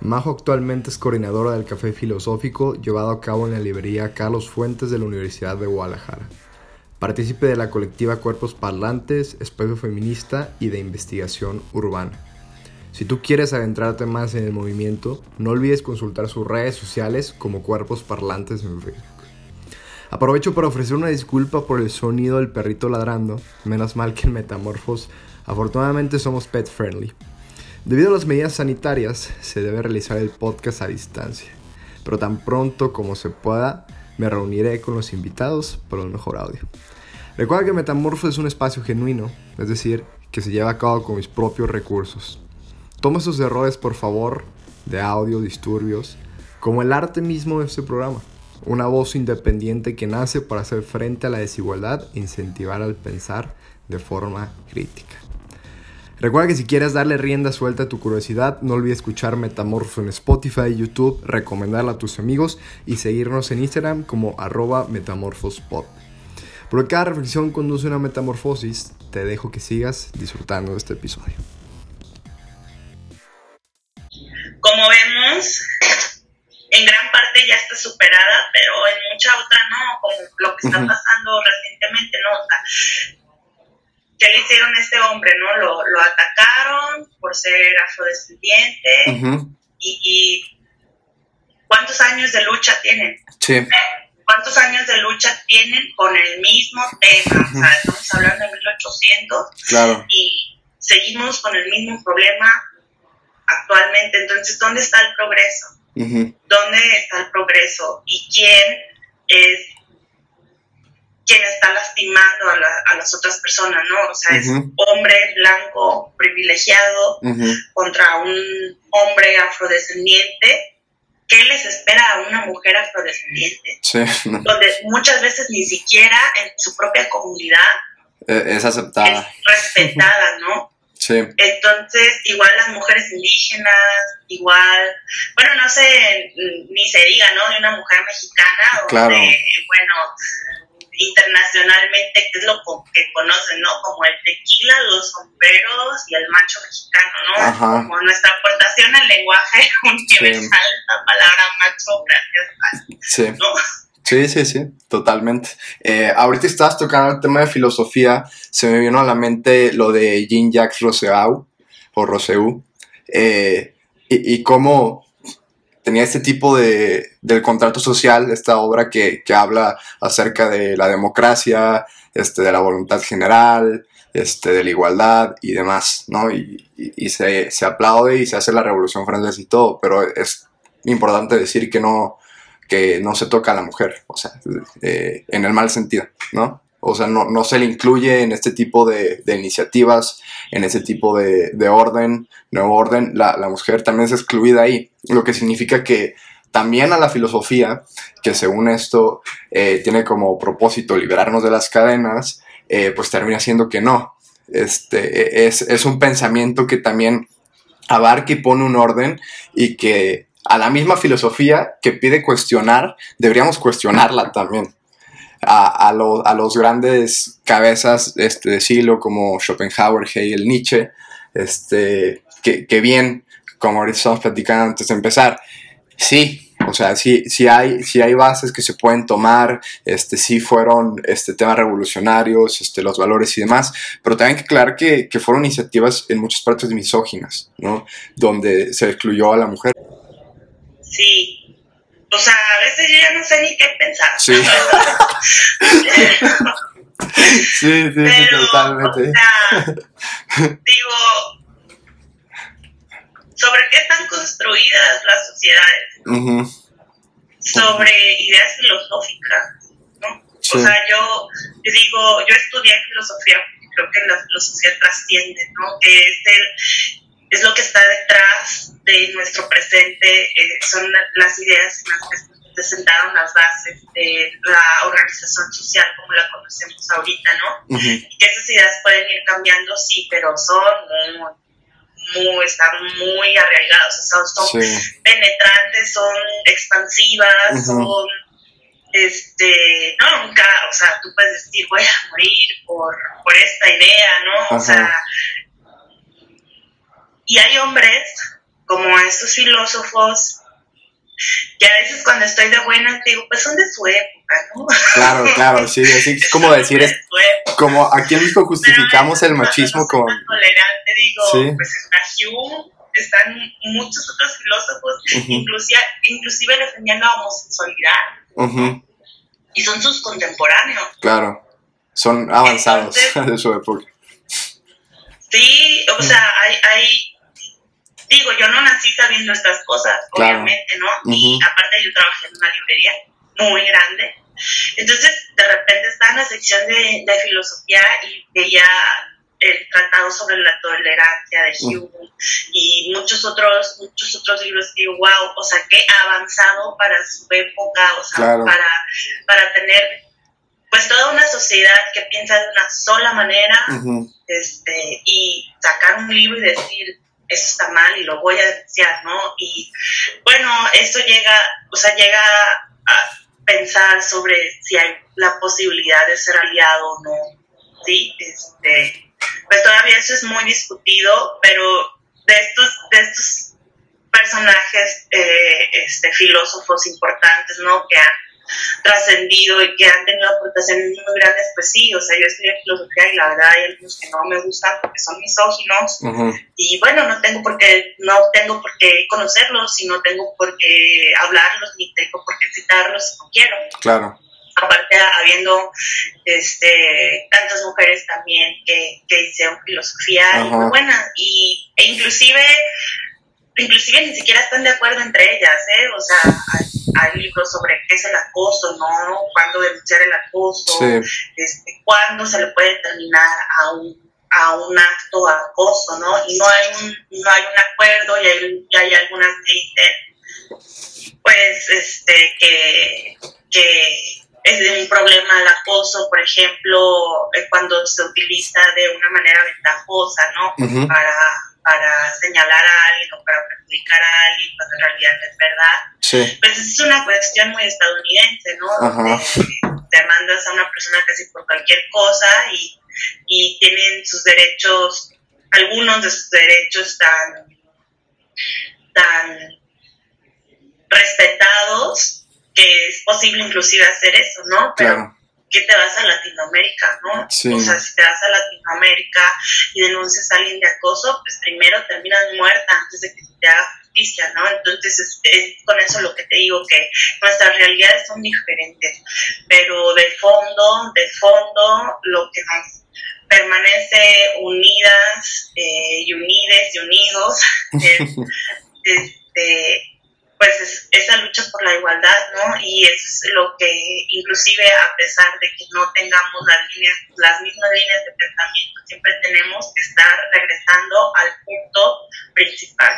Majo actualmente es coordinadora del Café Filosófico llevado a cabo en la librería Carlos Fuentes de la Universidad de Guadalajara. Partícipe de la colectiva Cuerpos Parlantes, Espacio Feminista y de Investigación Urbana. Si tú quieres adentrarte más en el movimiento, no olvides consultar sus redes sociales como Cuerpos Parlantes en Facebook. Aprovecho para ofrecer una disculpa por el sonido del perrito ladrando, menos mal que en Metamorfos afortunadamente somos pet friendly. Debido a las medidas sanitarias, se debe realizar el podcast a distancia, pero tan pronto como se pueda, me reuniré con los invitados para un mejor audio. Recuerda que Metamorfos es un espacio genuino, es decir, que se lleva a cabo con mis propios recursos. Toma esos errores, por favor, de audio, disturbios, como el arte mismo de este programa. Una voz independiente que nace para hacer frente a la desigualdad e incentivar al pensar de forma crítica. Recuerda que si quieres darle rienda suelta a tu curiosidad, no olvides escuchar Metamorfo en Spotify, YouTube, recomendarla a tus amigos y seguirnos en Instagram como arroba metamorfospod. Porque cada reflexión conduce a una metamorfosis, te dejo que sigas disfrutando de este episodio. como vemos, en gran parte ya está superada, pero en mucha otra no, como lo que está pasando recientemente, ¿no? O sea, ¿qué le hicieron a este hombre, no? Lo, lo atacaron por ser afrodescendiente y, y ¿cuántos años de lucha tienen? Sí. ¿Cuántos años de lucha tienen con el mismo tema? O sea, estamos hablando de 1800 Claro. y seguimos con el mismo problema actualmente. Entonces, ¿dónde está el progreso? Ujú. ¿Dónde está el progreso? ¿Y quién es quien está lastimando a, la- a las otras personas, ¿no? O sea, es Ujú. hombre blanco privilegiado contra un hombre afrodescendiente. ¿Qué les espera a una mujer afrodescendiente? Sí. Donde muchas veces ni siquiera en su propia comunidad Eh, Es aceptada. es respetada, ¿no? Sí. Entonces, igual las mujeres indígenas, igual, bueno, no sé, ni se diga, ¿no? De una mujer mexicana, donde, Claro. bueno, internacionalmente, que es lo que conocen, ¿no? Como el tequila, los sombreros y el macho mexicano, ¿no? Ajá. Como nuestra aportación al lenguaje universal, la palabra macho, gracias, Sí. ¿no? Sí, sí, sí, totalmente. Eh, ahorita estabas tocando el tema de filosofía, se me vino a la mente lo de Jean-Jacques Rousseau, o Rousseau, eh, y, y cómo tenía este tipo de, del contrato social, esta obra que, que habla acerca de la democracia, este, de la voluntad general, este, de la igualdad y demás, ¿no? Y, y- se, se aplaude y se hace la revolución francesa y todo, pero es importante decir que no, que no se toca a la mujer, o sea, eh, en el mal sentido, ¿no? O sea, no, no se le incluye en este tipo de, de iniciativas, en ese tipo de, de orden, nuevo orden, la, la mujer también es excluida ahí, lo que significa que también a la filosofía, que según esto eh, tiene como propósito liberarnos de las cadenas, eh, pues termina siendo que no. Este, es, es un pensamiento que también abarca y pone un orden y que a la misma filosofía que pide cuestionar, deberíamos cuestionarla también. A, a, a los grandes cabezas este, de siglo como Schopenhauer, Hegel, Nietzsche, este, que, que bien, como ahorita estamos platicando antes de empezar, sí, o sea, sí, sí, hay, sí hay bases que se pueden tomar, este, sí fueron este, temas revolucionarios, este, los valores y demás, pero también hay que aclarar que, que fueron iniciativas en muchas partes misóginas, ¿no? Donde se excluyó a la mujer. Sí, o sea, a veces yo ya no sé ni qué pensar. Sí. sí, sí, Pero, sí, totalmente. O sea, digo, ¿sobre qué están construidas las sociedades? Sobre ideas filosóficas, ¿no? Sí. O sea, yo, yo digo, yo estudié filosofía, porque creo que la filosofía trasciende, ¿no? Que es, el, es lo que está detrás de nuestro presente, eh, son las ideas en las que se sentaron las bases de la organización social como la conocemos ahorita, ¿no? que esas ideas pueden ir cambiando, sí, pero son muy, muy están muy o sea, son sí, penetrantes, son expansivas, son, este, no, nunca, o sea, tú puedes decir, voy a morir por, por esta idea, ¿no? O sea, y hay hombres, como estos filósofos, que a veces cuando estoy de buenas digo, pues son de su época, ¿no? claro, claro, sí, así es como decir, es como aquí en México justificamos el machismo con... tolerante, digo, Sí. pues está Hume, están muchos otros filósofos, inclusive, inclusive defendían la homosexualidad, Ujú, y son sus contemporáneos. claro, son avanzados Entonces- de su época. Sí, o sea, hay, hay, digo, yo no nací sabiendo estas cosas, Claro. obviamente, ¿no? Y aparte yo trabajé en una librería muy grande. Entonces, de repente estaba en la sección de, de filosofía y veía el tratado sobre la tolerancia de. Hume y muchos otros, muchos otros libros y digo, wow, o sea, qué avanzado para su época, o sea, Claro. para, para tener pues toda una sociedad que piensa de una sola manera este, y sacar un libro y decir, eso está mal y lo voy a denunciar, ¿no? Y bueno, eso llega, o sea, llega a pensar sobre si hay la posibilidad de ser aliado o no, ¿sí? Este, pues todavía eso es muy discutido, pero de estos, de estos personajes, eh, este, filósofos importantes, ¿no? Que han trascendido y que han tenido aportaciones muy grandes, pues sí, o sea, yo estudié filosofía y la verdad hay algunos que no me gustan porque son misóginos. Y bueno, no tengo por qué, no tengo por qué conocerlos y no tengo por qué hablarlos ni tengo por qué citarlos si no quiero. claro, Aparte, habiendo este, tantas mujeres también que, que hicieron filosofía y muy buenas y, e inclusive inclusive ni siquiera están de acuerdo entre ellas, ¿eh? O sea, hay, hay libros sobre qué es el acoso, ¿no? Cuándo denunciar el acoso, sí, este, cuándo se le puede terminar a un, a un acto de acoso, ¿no? Y no hay un, no hay un acuerdo y hay, y hay algunas que dicen, pues, este, que, que es un problema el acoso, por ejemplo, eh, cuando se utiliza de una manera ventajosa, ¿no? Para, para señalar a alguien o para perjudicar a alguien cuando en realidad no es verdad sí, pues es una cuestión muy estadounidense, ¿no? Ajá. Donde te mandas a una persona casi por cualquier cosa y, y tienen sus derechos, algunos de sus derechos tan, tan respetados que es posible inclusive hacer eso, ¿no? Pero claro, que te vas a Latinoamérica, ¿no? Sí. O sea, si te vas a Latinoamérica y denuncias a alguien de acoso, pues primero terminas muerta antes de que se te haga justicia, ¿no? Entonces, es, es con eso lo que te digo, que nuestras realidades son diferentes, pero de fondo, de fondo, lo que nos permanece unidas eh, y unides y unidos es, este, pues es esa lucha por la igualdad, ¿no? Y eso es lo que inclusive a pesar de que no tengamos las líneas, las mismas líneas de pensamiento, siempre tenemos que estar regresando al punto principal,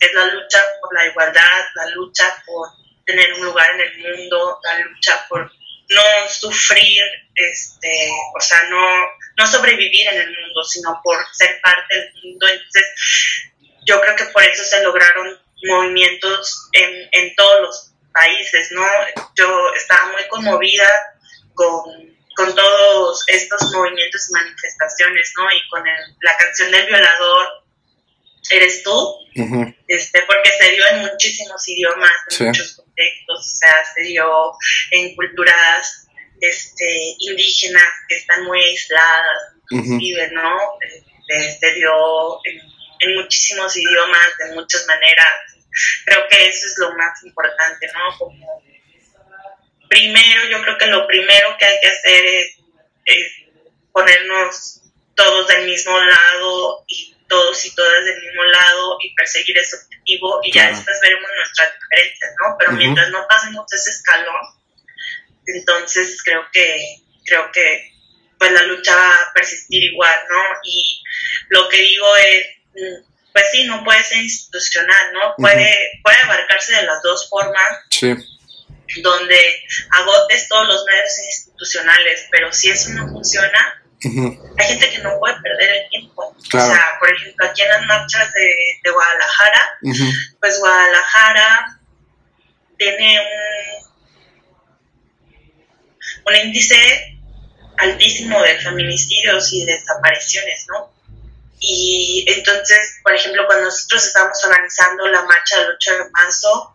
que es la lucha por la igualdad, la lucha por tener un lugar en el mundo, la lucha por no sufrir, este, o sea, no, no sobrevivir en el mundo, sino por ser parte del mundo. Entonces, yo creo que por eso se lograron movimientos en, en todos los países, ¿no? Yo estaba muy conmovida con, con todos estos movimientos y manifestaciones, ¿no? Y con la canción del violador, Eres tú, este, porque se dio en muchísimos idiomas, en muchos contextos, o sea, se dio en culturas este, indígenas que están muy aisladas, inclusive, ¿no? Este, se dio en, en muchísimos idiomas, de muchas maneras. Creo que eso es lo más importante, ¿no? Como primero, yo creo que lo primero que hay que hacer es, ponernos todos del mismo lado y todos y todas del mismo lado y perseguir ese objetivo y ya después veremos nuestras diferencias, ¿no? Pero mientras no pasemos ese escalón, entonces creo que, creo que pues la lucha va a persistir igual, ¿no? Y lo que digo es, mm, pues sí, no puede ser institucional, ¿no? Puede, puede abarcarse de las dos formas. Sí donde agotes todos los medios institucionales, pero si eso no funciona, hay gente que no puede perder el tiempo. O sea, por ejemplo, aquí en las marchas de, de Guadalajara, pues Guadalajara tiene un, un índice altísimo de feminicidios y desapariciones, ¿no? Y entonces, por ejemplo, cuando nosotros estábamos organizando la marcha del 8 de marzo,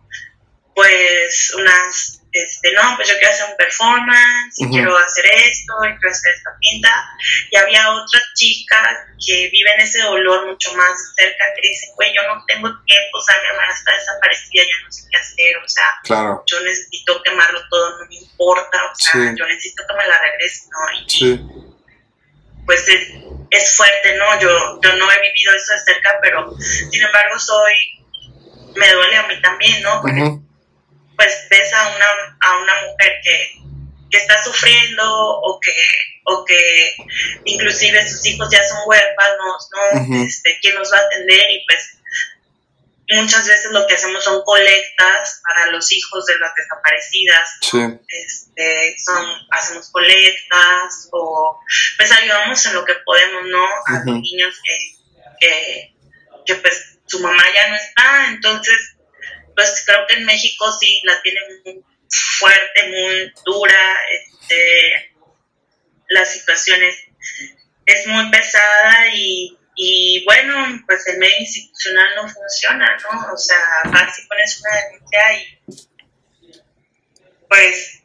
pues unas, este, no, pues yo quiero hacer un performance, y quiero hacer esto, y quiero hacer esta pinta. Y había otra chica que vive en ese dolor mucho más cerca que dice, güey, yo no tengo tiempo, o sea, mi hermana está desaparecida, ya no sé qué hacer, o sea, yo necesito quemarlo todo, no me importa, o sea, yo necesito que me la regrese, ¿no? Y, sí. Pues es, es fuerte, ¿no? Yo, yo no he vivido eso de cerca, pero sin embargo soy, me duele a mí también, ¿no? pues ves a una, a una mujer que, está sufriendo o que, o que inclusive sus hijos ya son huérfanos, ¿no? este, ¿Quién nos va a atender? Y pues muchas veces lo que hacemos son colectas para los hijos de las desaparecidas. Este, son, hacemos colectas o pues ayudamos en lo que podemos, ¿no? A los niños que, que pues su mamá ya no está, entonces pues creo que en México sí la tienen muy fuerte, muy dura, este, la situación es, muy pesada y, y, bueno, pues el medio institucional no funciona, ¿no? O sea, vas y pones una denuncia y pues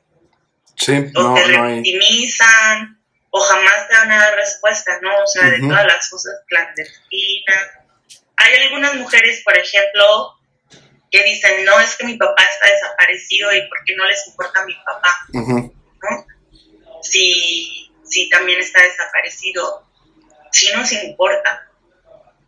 sí, o te revictimizan o jamás te dan a dar respuesta, ¿no? O sea, de todas las cosas clandestinas. Hay algunas mujeres, por ejemplo, que dicen, no, es que mi papá está desaparecido y por qué no les importa a mi papá, ¿no? Si, si también está desaparecido, sí nos importa.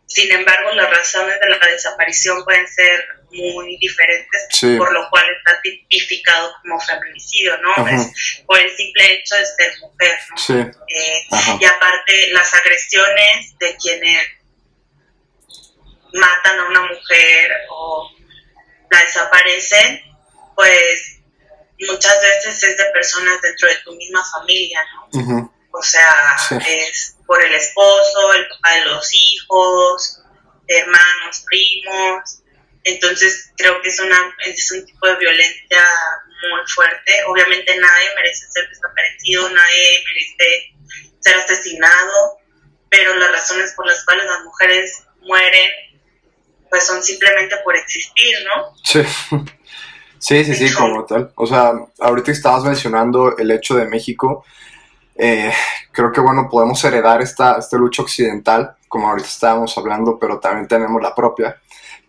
Sin embargo, las razones de la desaparición pueden ser muy diferentes, por lo cual está tipificado como feminicidio, ¿no? Es por el simple hecho de ser mujer, ¿no? Eh, y aparte, las agresiones de quienes matan a una mujer o la desaparecen, pues muchas veces es de personas dentro de tu misma familia, ¿no? O sea, es por el esposo, el papá de los hijos, hermanos, primos. Entonces creo que es, una, es un tipo de violencia muy fuerte. Obviamente nadie merece ser desaparecido, nadie merece ser asesinado, pero las razones por las cuales las mujeres mueren pues son simplemente por existir, ¿no? Sí. Sí, sí, sí, como tal. O sea, ahorita estabas mencionando el hecho de México, eh, creo que bueno, podemos heredar esta, esta lucha occidental, como ahorita estábamos hablando, pero también tenemos la propia,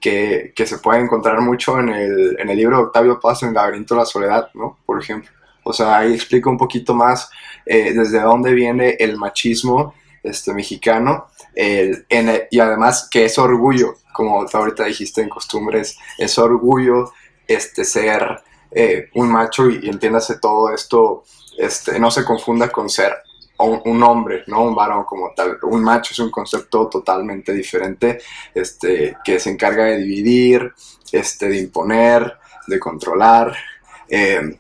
que, que se puede encontrar mucho en el, en el libro de Octavio Paz, en laberinto de la soledad, ¿no? Por ejemplo. O sea, ahí explica un poquito más eh, desde dónde viene el machismo este, mexicano el, en y además que es orgullo como ahorita dijiste en costumbres, es orgullo este, ser eh, un macho y, entiéndase todo esto, este, no se confunda con ser un, hombre, ¿no? Un varón como tal. Un macho es un concepto totalmente diferente, este, que se encarga de dividir, este, de imponer, de controlar, eh,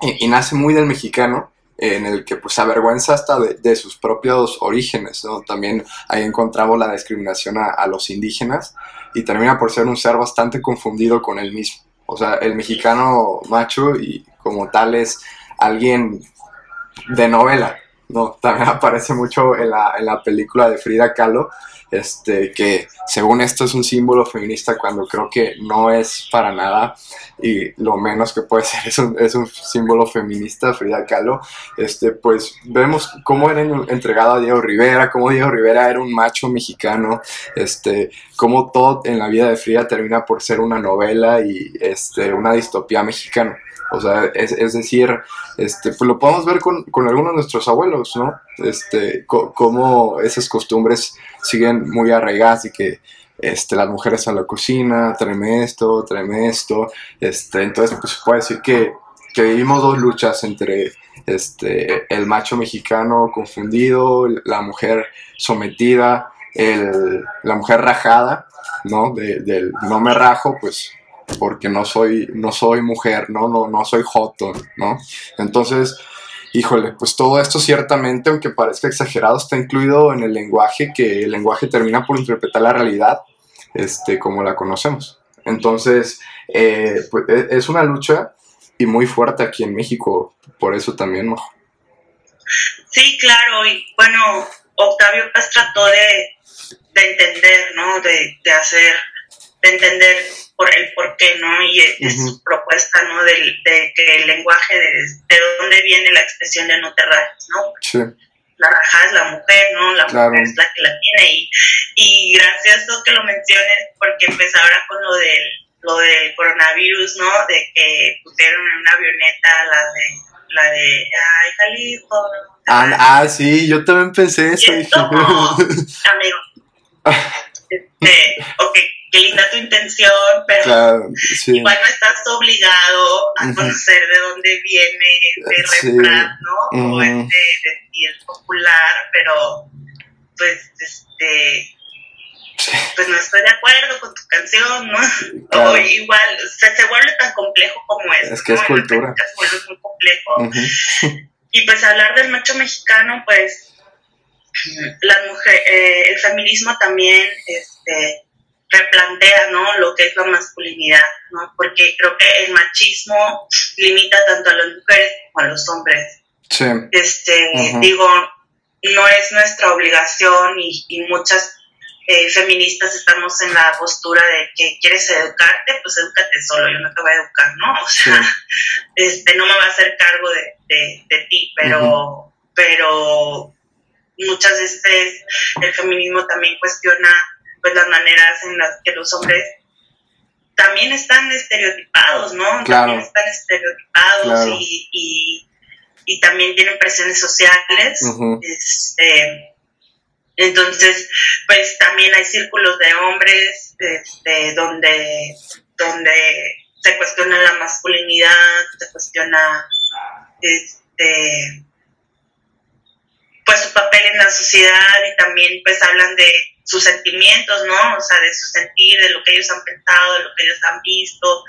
y, nace muy del mexicano, en el que pues se avergüenza hasta de, sus propios orígenes, ¿no? También ahí encontramos la discriminación a, a, los indígenas y termina por ser un ser bastante confundido con él mismo. O sea, el mexicano macho y como tal es alguien de novela, ¿no? También aparece mucho en la, en la película de Frida Kahlo, este, que según esto es un símbolo feminista cuando creo que no es para nada y lo menos que puede ser es un, es un símbolo feminista, Frida Kahlo, este, pues vemos cómo era entregado a Diego Rivera, cómo Diego Rivera era un macho mexicano, este, cómo todo en la vida de Frida termina por ser una novela y este, una distopía mexicana. O sea, es, es decir, este, pues lo podemos ver con, con, algunos de nuestros abuelos, ¿no? Este, cómo esas costumbres siguen muy arraigadas y que este, las mujeres a la cocina, tráeme esto, tráeme esto. Este, entonces, pues se puede decir que, que vivimos dos luchas entre este, el macho mexicano confundido, la mujer sometida, el, la mujer rajada, ¿no? De, del no me rajo, pues porque no soy, no soy mujer, ¿no? No, no soy joto, ¿no? Entonces, híjole, pues todo esto ciertamente, aunque parezca exagerado, está incluido en el lenguaje, que el lenguaje termina por interpretar la realidad este, como la conocemos. Entonces, eh, pues, e, es una lucha y muy fuerte aquí en México, por eso también, ¿no? Sí, claro, y bueno, Octavio Paz trató de, de entender, ¿no? De, de hacer entender por el por qué, ¿no? Y es su propuesta, ¿no? De, de, que el lenguaje, de, de dónde viene la expresión de no te rajes, ¿no? Sí. La raja es la mujer, ¿no? La mujer es la que la tiene y, y gracioso que lo menciones porque pues ahora con lo del, lo del coronavirus, ¿no? De que pusieron en una avioneta la de la de ay Jalisco ah, ah sí yo también pensé eso amigo este, ok qué linda tu intención, pero igual no estás obligado a conocer de dónde viene este refrán, ¿no? O este decir popular, pero pues este pues no estoy de acuerdo con tu canción, ¿no? O igual, se vuelve tan complejo como es. Es que es cultura. Se vuelve muy complejo. Y pues hablar del macho mexicano, pues las mujeres, eh, el feminismo también, este, replantea ¿no? lo que es la masculinidad, ¿no? porque creo que el machismo limita tanto a las mujeres como a los hombres. Sí. Este, Digo, no es nuestra obligación y, y muchas eh, feministas estamos en la postura de que quieres educarte, pues edúcate solo, yo no te voy a educar, ¿no? O sea, este, no me va a hacer cargo de, de, de ti, pero, pero muchas veces el feminismo también cuestiona pues las maneras en las que los hombres también están estereotipados, ¿no? También están estereotipados y, y, también tienen presiones sociales. este, entonces, pues también hay círculos de hombres este, donde, donde se cuestiona la masculinidad, se cuestiona este, pues su papel en la sociedad y también pues hablan de sus sentimientos, ¿no? O sea, de su sentir, de lo que ellos han pensado, de lo que ellos han visto,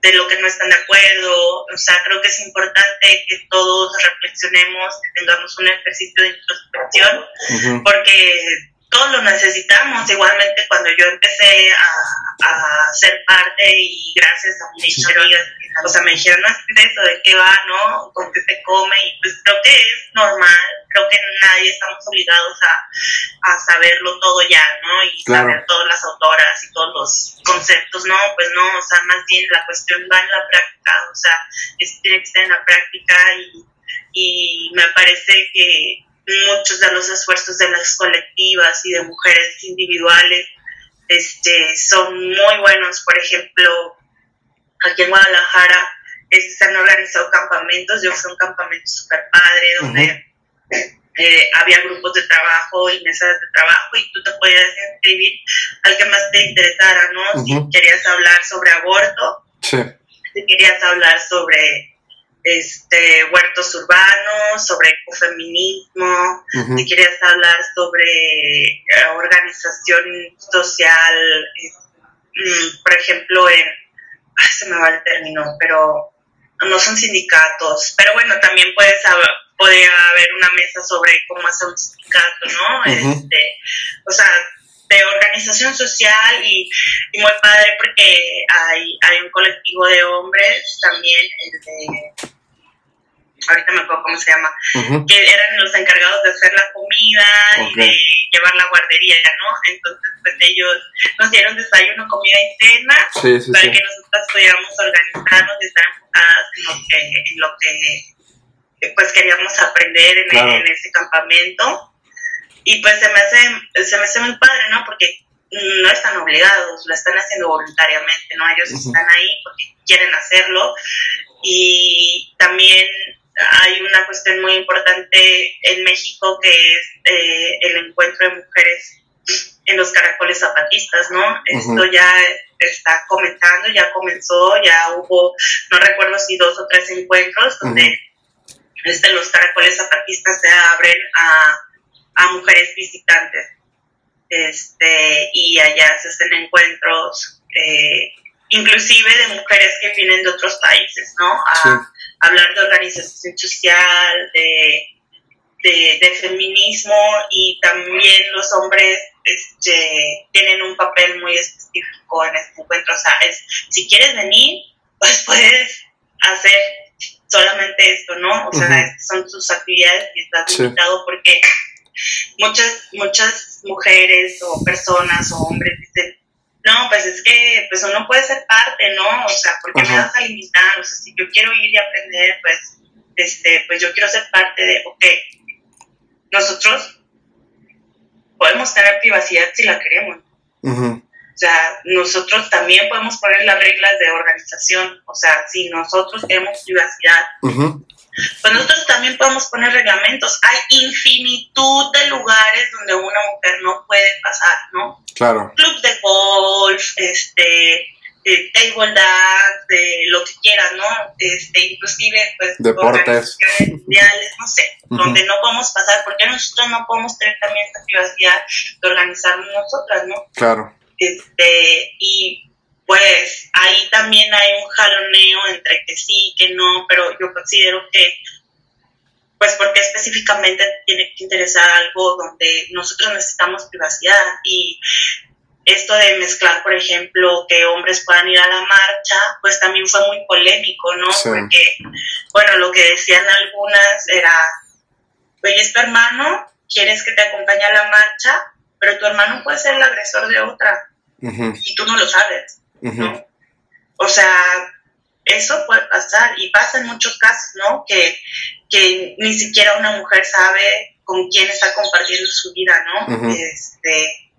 de lo que no están de acuerdo. O sea, creo que es importante que todos reflexionemos, que tengamos un ejercicio de introspección, porque todos lo necesitamos. Igualmente, cuando yo empecé a, a ser parte y gracias a mis amigas, o sea, me dijeron, no, es de eso, de qué va, ¿no? Con qué se come, y pues creo que es normal, creo que nadie estamos obligados a, a saberlo todo ya, ¿no? Y saber todas las autoras y todos los conceptos, ¿no? Pues no, o sea, más bien la cuestión va en la práctica, o sea, es, tiene que estar en la práctica y, y me parece que muchos de los esfuerzos de las colectivas y de mujeres individuales este, son muy buenos. Por ejemplo, aquí en Guadalajara este, se han organizado campamentos. Yo fui a un campamento super padre donde eh, había grupos de trabajo y mesas de trabajo y tú te podías inscribir al que más te interesara, ¿no? Si querías hablar sobre aborto, si querías hablar sobre este, huertos urbanos, sobre ecofeminismo, si querías hablar sobre eh, organización social, mm, por ejemplo, en, se me va el término, pero no son sindicatos, pero bueno, también puedes podría haber una mesa sobre cómo hacer un sindicato, ¿no? este, o sea, de organización social y, muy padre porque hay, hay un colectivo de hombres también, el de ahorita me acuerdo cómo se llama, que eran los encargados de hacer la comida y de llevar la guardería, ¿no? Entonces, pues ellos nos dieron desayuno, comida y cena para que nosotras pudiéramos organizarnos y estar enfocadas en lo que, en lo que pues queríamos aprender en, en ese campamento. Y pues se me, hace, se me hace muy padre, ¿no? Porque no están obligados, lo están haciendo voluntariamente, ¿no? Ellos están ahí porque quieren hacerlo y también hay una cuestión muy importante en México que es eh, el encuentro de mujeres en los caracoles zapatistas, ¿no? Esto ya está comenzando, ya comenzó, ya hubo, no recuerdo si dos o tres encuentros donde este, los caracoles zapatistas se abren a, a mujeres visitantes. Este, y allá se hacen encuentros, eh, inclusive de mujeres que vienen de otros países, ¿no? A, hablar de organización social, de, de, feminismo y también los hombres este, tienen un papel muy específico en este encuentro. O sea, es, si quieres venir, pues puedes hacer solamente esto, ¿no? O sea, son tus actividades y estás invitado porque muchas, muchas mujeres o personas o hombres dicen, no, pues es que pues uno puede ser parte, ¿no? O sea, ¿por qué me vas a limitar? O sea, si yo quiero ir y aprender, pues, este, pues yo quiero ser parte de, ok, nosotros podemos tener privacidad si la queremos. O sea, nosotros también podemos poner las reglas de organización. O sea, si nosotros queremos privacidad, pues nosotros también podemos poner reglamentos. Hay infinitud de lugares donde una mujer no puede pasar, ¿no? Claro. Club de golf, este, eh, table dance, de lo que quieras, ¿no? Este, inclusive, pues, deportes mundiales, no sé, donde no podemos pasar, porque nosotros no podemos tener también esta privacidad de organizarnos nosotras, ¿no? Claro. Este, y pues ahí también hay un jaloneo entre que sí, que no, pero yo considero que, pues porque específicamente tiene que interesar algo donde nosotros necesitamos privacidad y esto de mezclar, por ejemplo, que hombres puedan ir a la marcha, pues también fue muy polémico, ¿no? Porque, bueno, lo que decían algunas era, oye, es tu hermano, quieres que te acompañe a la marcha, pero tu hermano puede ser el agresor de otra y tú no lo sabes. ¿no? O sea, eso puede pasar y pasa en muchos casos, ¿no? Que, que ni siquiera una mujer sabe con quién está compartiendo su vida, ¿no? este,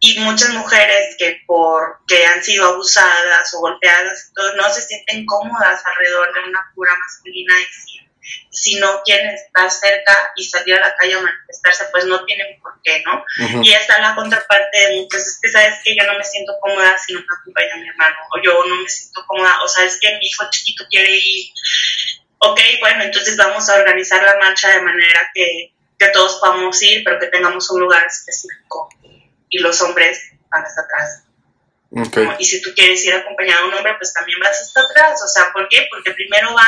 y muchas mujeres que por que han sido abusadas o golpeadas no se sienten cómodas alrededor de una cura masculina y si no quieren estar cerca y salir a la calle a manifestarse, pues no tienen por qué, ¿no? Y está la contraparte de muchos, es que sabes que yo no me siento cómoda si no me acompaña mi hermano, o yo no me siento cómoda, o sabes que mi hijo chiquito quiere ir, ok, bueno, entonces vamos a organizar la marcha de manera que, que todos podamos ir, pero que tengamos un lugar específico y los hombres van hasta atrás. Okay. Y si tú quieres ir acompañado de un hombre, pues también vas hasta atrás. O sea, ¿por qué? Porque primero van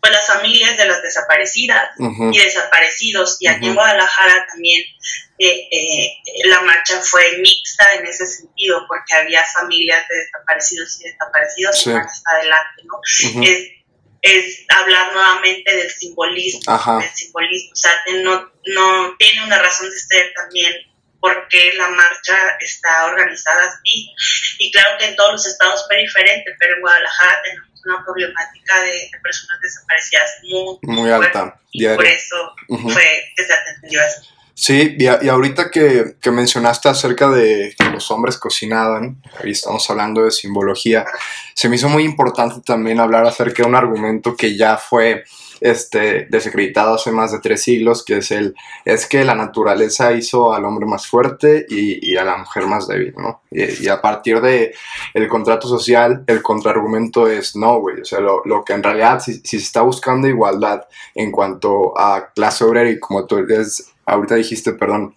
pues las familias de las desaparecidas y desaparecidos. Y aquí en Guadalajara también eh, eh, la marcha fue mixta en ese sentido, porque había familias de desaparecidos y desaparecidos sí. más adelante, ¿no? es, es, hablar nuevamente del simbolismo, del simbolismo, o sea, no, no tiene una razón de ser también porque la marcha está organizada así. Y claro que en todos los estados fue diferente, pero en Guadalajara tenemos una problemática de, personas desaparecidas muy, muy alta. Y por eso fue que se atendió así. Sí, y, y ahorita que, que, mencionaste acerca de que los hombres cocinaban, ahí estamos hablando de simbología, se me hizo muy importante también hablar acerca de un argumento que ya fue este, desacreditado hace más de tres siglos, que es el, es que la naturaleza hizo al hombre más fuerte y, y a la mujer más débil, ¿no? Y, a partir de el contrato social, el contraargumento es no, güey, o sea, lo, lo, que en realidad, si, si, se está buscando igualdad en cuanto a clase obrera y como tú ahorita dijiste, perdón,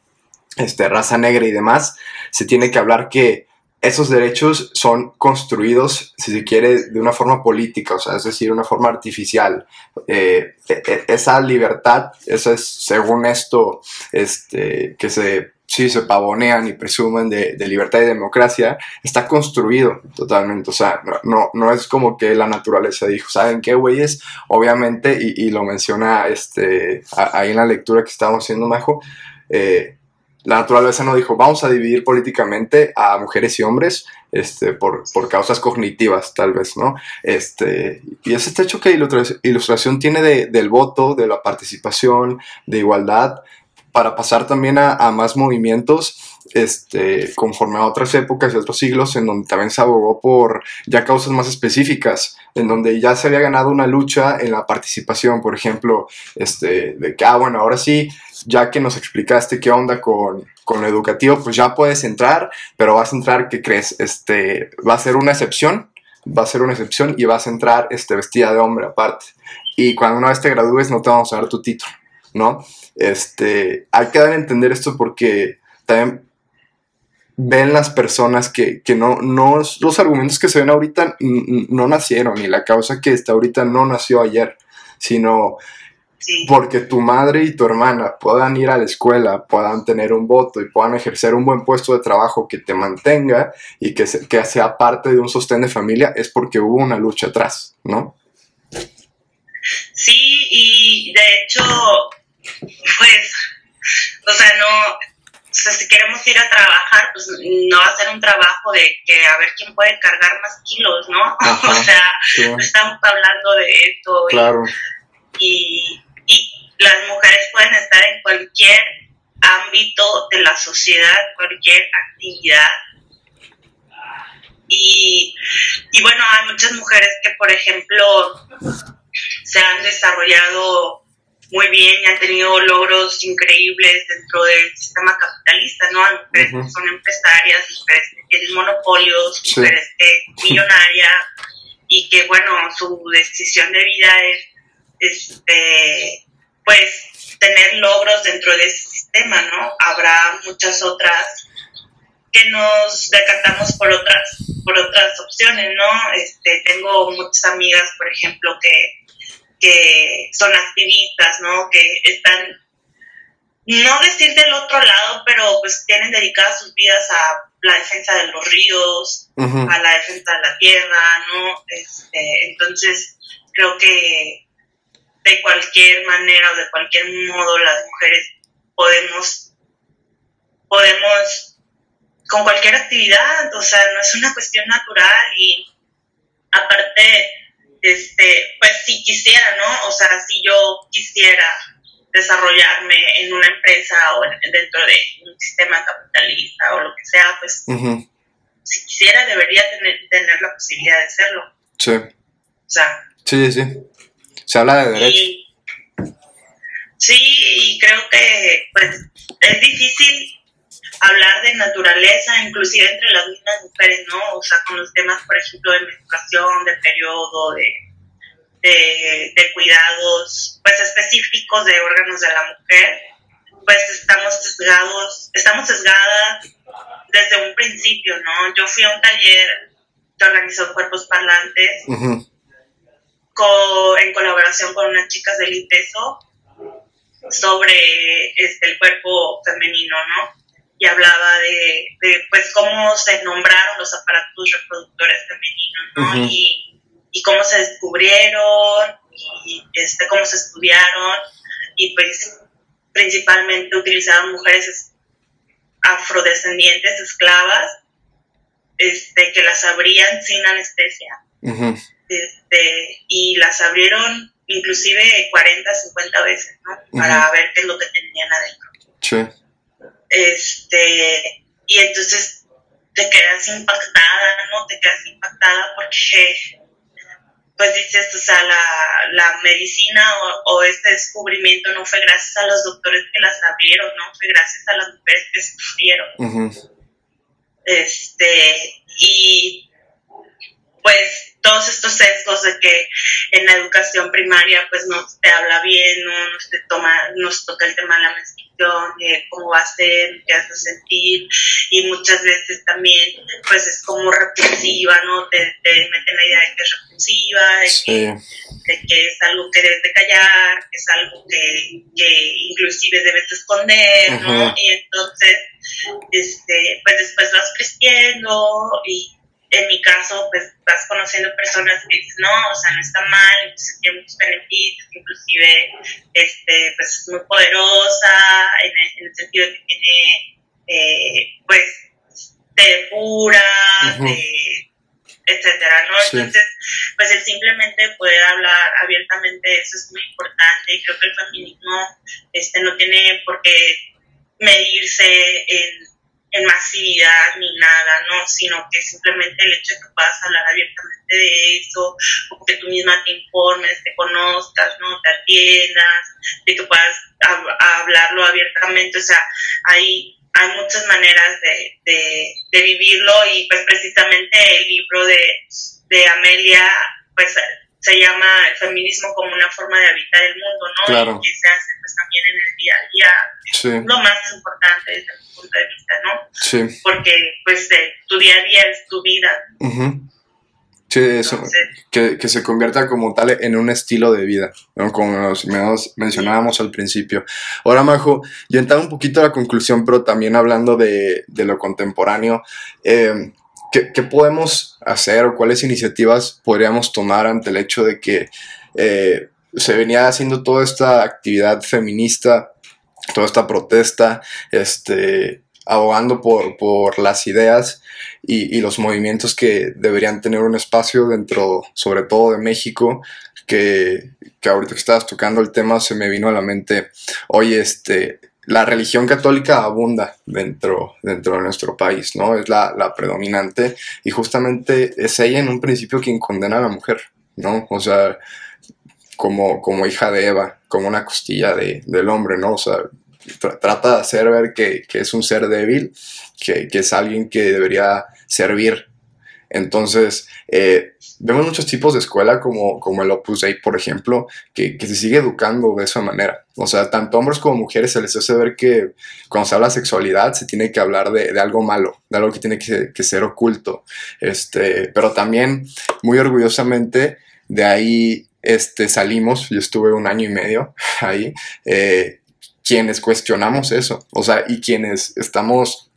este, raza negra y demás, se tiene que hablar que esos derechos son construidos, si se quiere, de una forma política, o sea, es decir, una forma artificial. Eh, e, e, esa libertad, esa es, según esto, este, que se, sí, se pavonean y presumen de, libertad y democracia, está construido totalmente. O sea, no, no es como que la naturaleza dijo, ¿saben qué, güeyes? Obviamente, y, lo menciona este, ahí en la lectura que estábamos haciendo, Majo, eh, la naturaleza no dijo, vamos a dividir políticamente a mujeres y hombres este, por, por causas cognitivas, tal vez, ¿no? Este, y es este hecho que ilustración tiene de, del voto, de la participación, de igualdad, para pasar también a, más movimientos, este, conforme a otras épocas y otros siglos, en donde también se abogó por ya causas más específicas, en donde ya se había ganado una lucha en la participación, por ejemplo, este, de que, ah, bueno, ahora sí, ya que nos explicaste qué onda con, con lo educativo, pues ya puedes entrar, pero vas a entrar, ¿qué crees? Este, va a ser una excepción, va a ser una excepción y vas a entrar este, vestida de hombre aparte. Y cuando una vez te gradúes no te vamos a dar tu título, ¿no? Este, hay que dar a entender esto porque también ven las personas que, que no, no, los argumentos que se ven ahorita no nacieron y la causa que está ahorita no nació ayer, sino porque tu madre y tu hermana puedan ir a la escuela, puedan tener un voto y puedan ejercer un buen puesto de trabajo que te mantenga y que, que sea parte de un sostén de familia, es porque hubo una lucha atrás, ¿no? Sí, y de hecho, pues, o sea, no, o sea, si queremos ir a trabajar, pues no va a ser un trabajo de que a ver quién puede cargar más kilos, ¿no? o sea, no estamos hablando de esto. Claro. y, las mujeres pueden estar en cualquier ámbito de la sociedad, cualquier actividad. Y, bueno, hay muchas mujeres que, por ejemplo, se han desarrollado muy bien y han tenido logros increíbles dentro del sistema capitalista, ¿no? Que son empresarias, mujeres que tienen monopolios, mujeres que millonarias y que, bueno, su decisión de vida es este, pues tener logros dentro de ese sistema, ¿no? Habrá muchas otras que nos decantamos por otras, por otras opciones, ¿no? Este, tengo muchas amigas, por ejemplo, que, que son activistas, ¿no? Que están, no decir del otro lado, pero pues tienen dedicadas sus vidas a la defensa de los ríos, a la defensa de la tierra, ¿no? Este, entonces, creo que de cualquier manera o de cualquier modo las mujeres podemos, podemos, con cualquier actividad, o sea, no es una cuestión natural y aparte, este, pues si quisiera, ¿no? O sea, si yo quisiera desarrollarme en una empresa o dentro de un sistema capitalista o lo que sea, pues si quisiera debería tener, tener la posibilidad de hacerlo. Sí. O sea. Sí, sí. Se habla de derecho. sí, y creo que pues es difícil hablar de naturaleza, inclusive entre las mismas mujeres, ¿no? O sea, con los temas, por ejemplo, de menstruación, de periodo, de, de, cuidados, pues específicos de órganos de la mujer, pues estamos sesgados, estamos sesgadas desde un principio, ¿no? Yo fui a un taller que organizó Cuerpos Parlantes en colaboración con unas chicas del ITESO sobre este, el cuerpo femenino, ¿no? Y hablaba de, pues, cómo se nombraron los aparatos reproductores femeninos, ¿no? y, cómo se descubrieron, y este, cómo se estudiaron, y pues principalmente utilizaban mujeres afrodescendientes, esclavas, este, que las abrían sin anestesia este, y las abrieron inclusive 40, 50 veces, ¿no? Para ver qué es lo que tenían adentro. Sí. Este, y entonces te quedas impactada, ¿no? Te quedas impactada porque, pues dices, o sea, la, la medicina o, o, este descubrimiento no fue gracias a los doctores que las abrieron, ¿no? Fue gracias a las mujeres que sufrieron. Este, y pues todos estos sesgos de que en la educación primaria pues no te habla bien, no, no se toma, nos toca el tema de la menstruación, de cómo va a ser, qué vas a sentir, y muchas veces también pues es como repulsiva, ¿no? Te, meten la idea de que es repulsiva, de, que, es algo que debes de callar, que es algo que, que inclusive debes de esconder, ¿no? Y entonces, este, pues después vas creciendo y en mi caso, pues vas conociendo personas que dices, no, o sea, no está mal, entonces tiene muchos beneficios, inclusive, este, pues es muy poderosa, en el, sentido de que tiene, eh, pues, te depura, etcétera, ¿no? Entonces, pues el simplemente poder hablar abiertamente eso es muy importante y creo que el feminismo este, no tiene por qué medirse en en masividad ni nada, ¿no? Sino que simplemente el hecho de que puedas hablar abiertamente de eso, o que tú misma te informes, te conozcas, ¿no? Te atiendas, de que puedas hablarlo abiertamente, o sea, hay, hay muchas maneras de, de, vivirlo y pues precisamente el libro de, de Amelia, pues se llama el feminismo como una forma de habitar el mundo, ¿no? Claro. Y que se hace pues también en el día a día. Sí. Lo más importante desde mi punto de vista, ¿no? Sí. Porque pues tu día a día es tu vida. Sí, eso, que, que, se convierta como tal en un estilo de vida, ¿no? como nos, mencionábamos al principio. Ahora, Majo, yo entraba un poquito a la conclusión, pero también hablando de, de lo contemporáneo, eh, ¿qué, podemos hacer o cuáles iniciativas podríamos tomar ante el hecho de que eh, se venía haciendo toda esta actividad feminista, toda esta protesta, este, abogando por, por las ideas y, y, los movimientos que deberían tener un espacio dentro, sobre todo de México, que, que ahorita que estabas tocando el tema se me vino a la mente, oye, este, la religión católica abunda dentro, dentro de nuestro país, ¿no? Es la, la, predominante y justamente es ella en un principio quien condena a la mujer, ¿no? O sea, como, como hija de Eva, como una costilla de, del hombre, ¿no? O sea, trata de hacer ver que, que es un ser débil, que, que, es alguien que debería servir. Entonces, eh, vemos muchos tipos de escuela como, como el Opus Dei, por ejemplo, que, que, se sigue educando de esa manera. O sea, tanto hombres como mujeres se les hace ver que cuando se habla de sexualidad se tiene que hablar de, de algo malo, de algo que tiene que, que, ser oculto. Este, pero también, muy orgullosamente, de ahí este, salimos, yo estuve un año y medio ahí, eh, quienes cuestionamos eso, o sea, y quienes estamos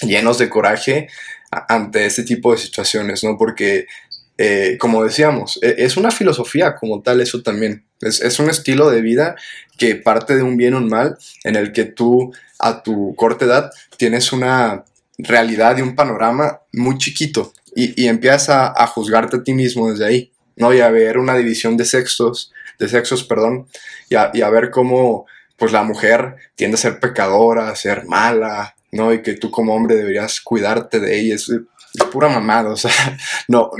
llenos de coraje ante ese tipo de situaciones, ¿no? Porque, eh, como decíamos, e, es una filosofía como tal eso también. Es, un estilo de vida que parte de un bien o un mal en el que tú a tu corta edad tienes una realidad y un panorama muy chiquito y, y empiezas a, juzgarte a ti mismo desde ahí, ¿no? Y a ver una división de sexos, de sexos, perdón, y a, y a ver cómo pues la mujer tiende a ser pecadora, a ser mala, ¿no? Y que tú como hombre deberías cuidarte de ella, es, pura mamada, o sea, no,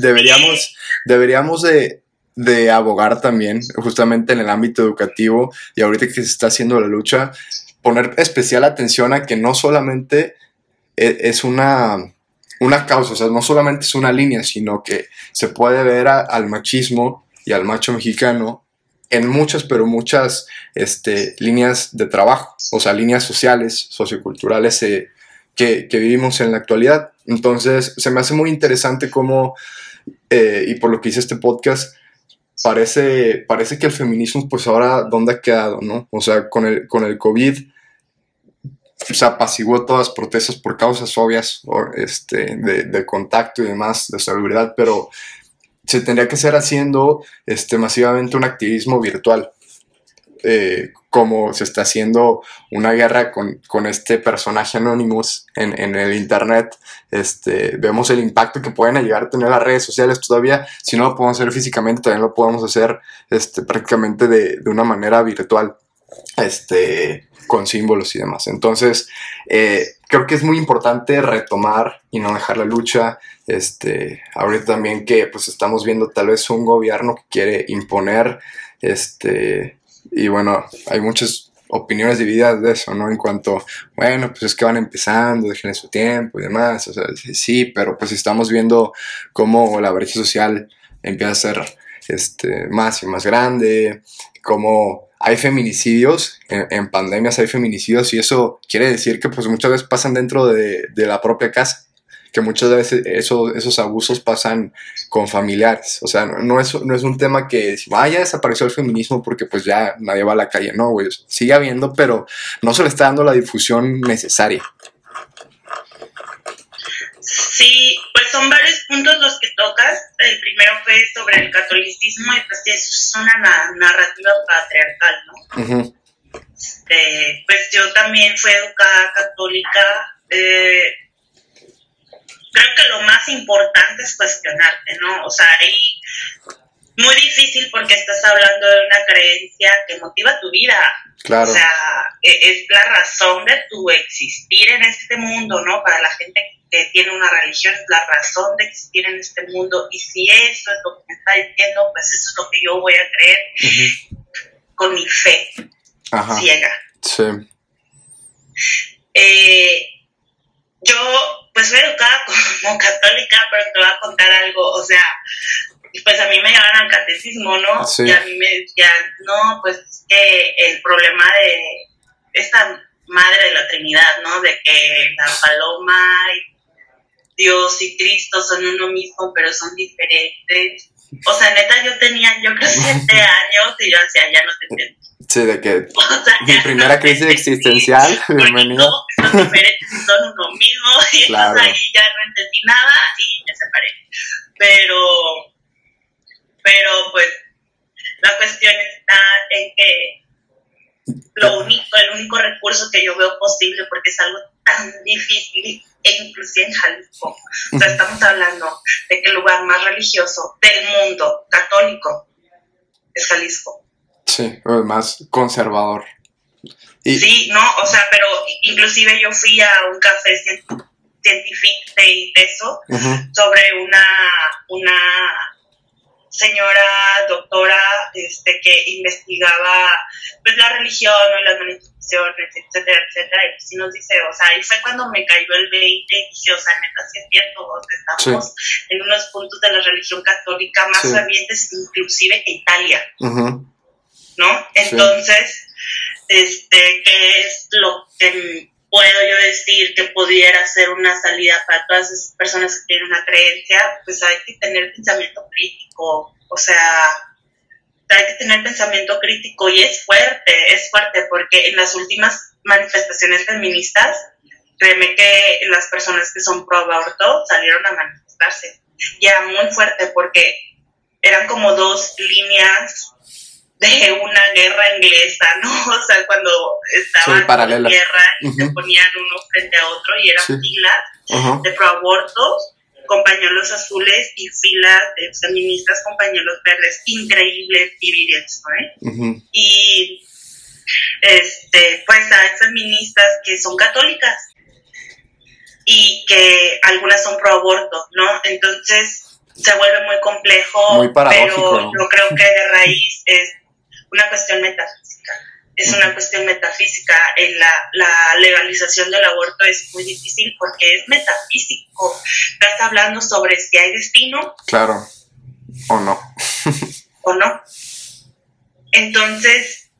deberíamos, deberíamos de, de abogar también, justamente en el ámbito educativo, y ahorita que se está haciendo la lucha, poner especial atención a que no solamente e, es una, una causa, o sea, no solamente es una línea, sino que se puede ver al machismo y al macho mexicano en muchas, pero muchas este, líneas de trabajo, o sea, líneas sociales, socioculturales eh, que, vivimos en la actualidad. Entonces, se me hace muy interesante cómo, eh, y por lo que hice este podcast, parece, parece que el feminismo, pues ahora, ¿dónde ha quedado, no? O sea, con el, con el COVID, se apaciguó todas las protestas por causas obvias este, de, de contacto y demás, de salubridad, pero se tendría que estar haciendo este, masivamente un activismo virtual, eh, como se está haciendo una guerra con, con este personaje Anonymous en, en, el Internet. Este, vemos el impacto que pueden llegar a tener las redes sociales todavía. Si no lo podemos hacer físicamente, también lo podemos hacer este, prácticamente de, de una manera virtual. Este, con símbolos y demás. Entonces, eh, creo que es muy importante retomar y no dejar la lucha. Este, ahorita también que pues estamos viendo tal vez un gobierno que quiere imponer, este, y bueno, hay muchas opiniones divididas de eso, ¿no? En cuanto, bueno, pues es que van empezando, dejen su tiempo y demás, o sea, sí, pero pues estamos viendo cómo la brecha social empieza a ser este, más y más grande, cómo hay feminicidios, en, pandemias hay feminicidios y eso quiere decir que pues muchas veces pasan dentro de, de la propia casa que muchas veces esos abusos pasan con familiares. O sea, no es, no es un tema que vaya, desapareció el feminismo porque pues ya nadie va a la calle. No, güey, sigue habiendo, pero no se le está dando la difusión necesaria. Sí, pues son varios puntos los que tocas. El primero fue sobre el catolicismo y pues es una narrativa patriarcal, ¿no? Este, pues yo también fui educada católica. Eh, creo que lo más importante es cuestionarte, ¿no? O sea, ahí muy difícil porque estás hablando de una creencia que motiva tu vida. Claro. O sea, e, es la razón de tu existir en este mundo, ¿no? Para la gente que tiene una religión es la razón de existir en este mundo. Y si eso es lo que me está diciendo, pues eso es lo que yo voy a creer con mi fe ciega. Sí. Eh, yo pues soy educada como católica, pero te voy a contar algo, o sea, pues a mí me llevan al catecismo, ¿no? Y a mí me decían, no, pues es que el problema de esta madre de la Trinidad, ¿no? De que la paloma y Dios y Cristo son uno mismo, pero son diferentes. O sea, neta, yo tenía, yo creo, siete años y yo decía, ya no te entiendo. Sí, de que mi primera crisis existencial, bienvenido. Son diferentes y son uno mismo, y entonces ahí ya no entendí nada y me separé. Pero, pero pues, la cuestión está en que lo único, el único recurso que yo veo posible, porque es algo tan difícil, e inclusive en Jalisco, o sea, estamos hablando de que el lugar más religioso del mundo, católico, es Jalisco. Sí, más conservador. Sí, no, o sea, pero inclusive yo fui a un café científico de eso sobre una, una señora doctora este, que investigaba pues la religión o las manifestaciones, etcétera, etcétera, y sí nos dice, o sea, ahí fue cuando me cayó el 20 y dije, o sea, neta, sí es cierto, estamos en unos puntos de la religión católica más sí. inclusive que Italia. ¿no? Entonces, este, ¿qué es lo que puedo yo decir que pudiera ser una salida para todas esas personas que tienen una creencia? Pues hay que tener pensamiento crítico, o sea, hay que tener pensamiento crítico y es fuerte, es fuerte porque en las últimas manifestaciones feministas, créeme que las personas que son pro aborto salieron a manifestarse. Y era muy fuerte porque eran como dos líneas de una guerra inglesa, ¿no? O sea, cuando estaban en guerra y se ponían uno frente a otro y eran filas de proabortos con pañuelos azules y filas de feministas con pañuelos verdes. Increíble vivir eso, ¿eh? Y este, pues hay feministas que son católicas y que algunas son pro aborto, ¿no? Entonces se vuelve muy complejo, muy pero yo creo que de raíz es una cuestión metafísica. Es una cuestión metafísica. En la, la, legalización del aborto es muy difícil porque es metafísico. Estás hablando sobre si hay destino. Claro. O no. o no. Entonces,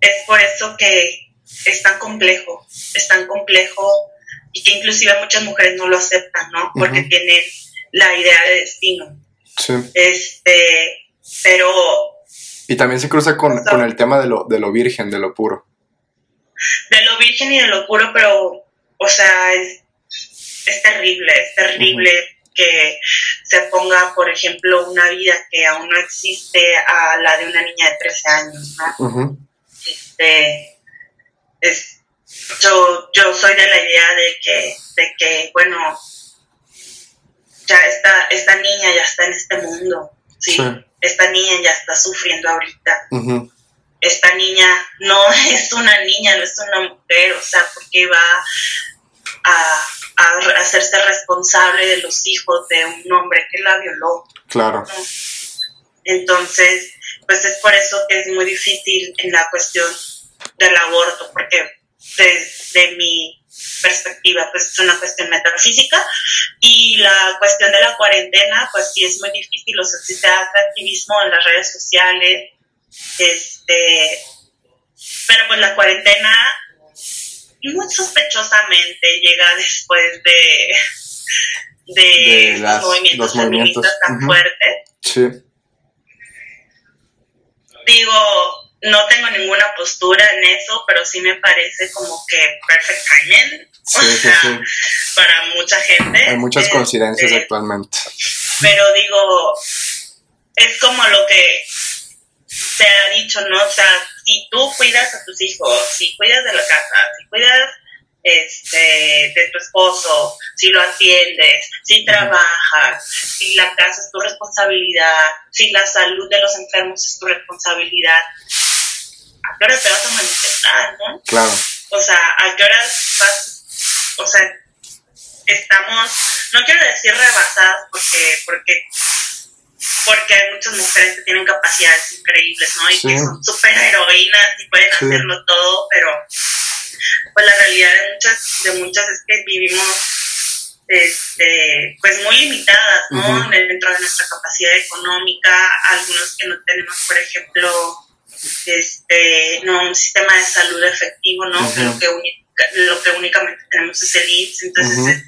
es por eso que es tan complejo. Es tan complejo y que inclusive muchas mujeres no lo aceptan, ¿no? Porque tienen la idea de destino. Sí. Este, pero y también se cruza con, con el tema de lo, de lo virgen, de lo puro. De lo virgen y de lo puro, pero, o sea, es, es terrible, es terrible que se ponga, por ejemplo, una vida que aún no existe a la de una niña de 13 años, ¿no? este, es, yo, yo soy de la idea de que, de que bueno, ya esta, esta niña ya está en este mundo, ¿sí? sí esta niña ya está sufriendo ahorita. Esta niña no es una niña, no es una mujer, o sea, porque va a, hacerse responsable de los hijos de un hombre que la violó. Claro. Entonces, pues es por eso que es muy difícil en la cuestión del aborto, porque desde mi perspectiva, pues es una cuestión metafísica. Y la cuestión de la cuarentena, pues sí es muy difícil, o sea, si se hace activismo en las redes sociales, este, pero pues la cuarentena muy sospechosamente llega después de, de, los movimientos feministas tan fuertes. Sí. Digo, no tengo ninguna postura en eso, pero sí me parece como que perfect timing. para mucha gente. Hay muchas este, coincidencias actualmente. Pero digo, es como lo que se ha dicho, ¿no? O sea, si tú cuidas a tus hijos, si cuidas de la casa, si cuidas este, de tu esposo, si lo atiendes, si trabajas, si la casa es tu responsabilidad, si la salud de los enfermos es tu responsabilidad, ¿a qué hora te vas a manifestar, no? Claro. O sea, ¿a qué horas vas? O sea, estamos, no quiero decir rebasadas porque, porque porque hay muchas mujeres que tienen capacidades increíbles, ¿no? Y que son súper heroínas y pueden hacerlo todo, pero pues la realidad de muchas, de muchas es que vivimos este, pues muy limitadas, ¿no? Dentro de nuestra capacidad económica, algunos que no tenemos, por ejemplo, este, no, un sistema de salud efectivo, ¿no? lo, que lo que únicamente tenemos es el IMSS, entonces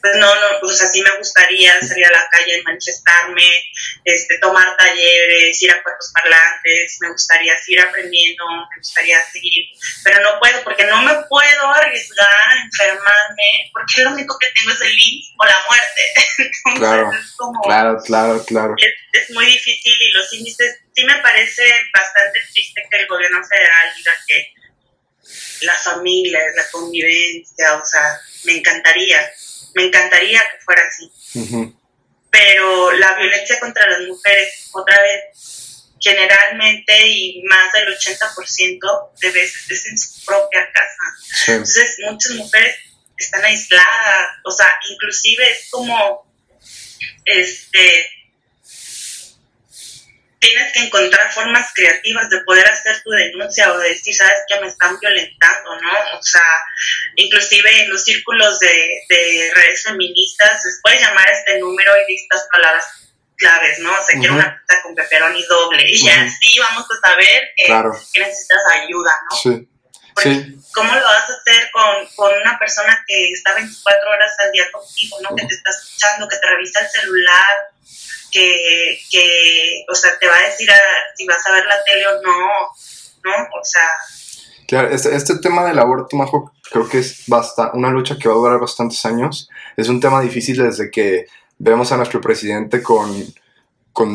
pues no, no, pues así me gustaría salir a la calle y manifestarme, este, tomar talleres, ir a cuerpos parlantes, me gustaría seguir aprendiendo, me gustaría seguir, pero no puedo porque no me puedo arriesgar a enfermarme porque lo único que tengo es el IMSS o la muerte. claro, claro, claro, claro. Es, es, muy difícil y los índices, sí me parece bastante triste que el gobierno federal diga que la familia, la convivencia, o sea, me encantaría, me encantaría que fuera así. Pero la violencia contra las mujeres, otra vez, generalmente y más del 80% de veces es en su propia casa. Entonces, muchas mujeres están aisladas, o sea, inclusive es como, este, tienes que encontrar formas creativas de poder hacer tu denuncia o de decir, sabes que me están violentando, ¿no? O sea, inclusive en los círculos de, de redes feministas les puedes llamar a este número y estas palabras claves, ¿no? O sea, quiero una pizza con y doble y así vamos a saber que necesitas ayuda, ¿no? Sí. Sí. ¿Cómo lo vas a hacer con, con, una persona que está 24 horas al día contigo, ¿no? Que te está escuchando, que te revisa el celular, que, que, o sea, te va a decir si vas a ver la tele o no, ¿no? O sea... Claro, este, este tema del aborto, Majo, creo que es basta, una lucha que va a durar bastantes años. Es un tema difícil desde que vemos a nuestro presidente con, con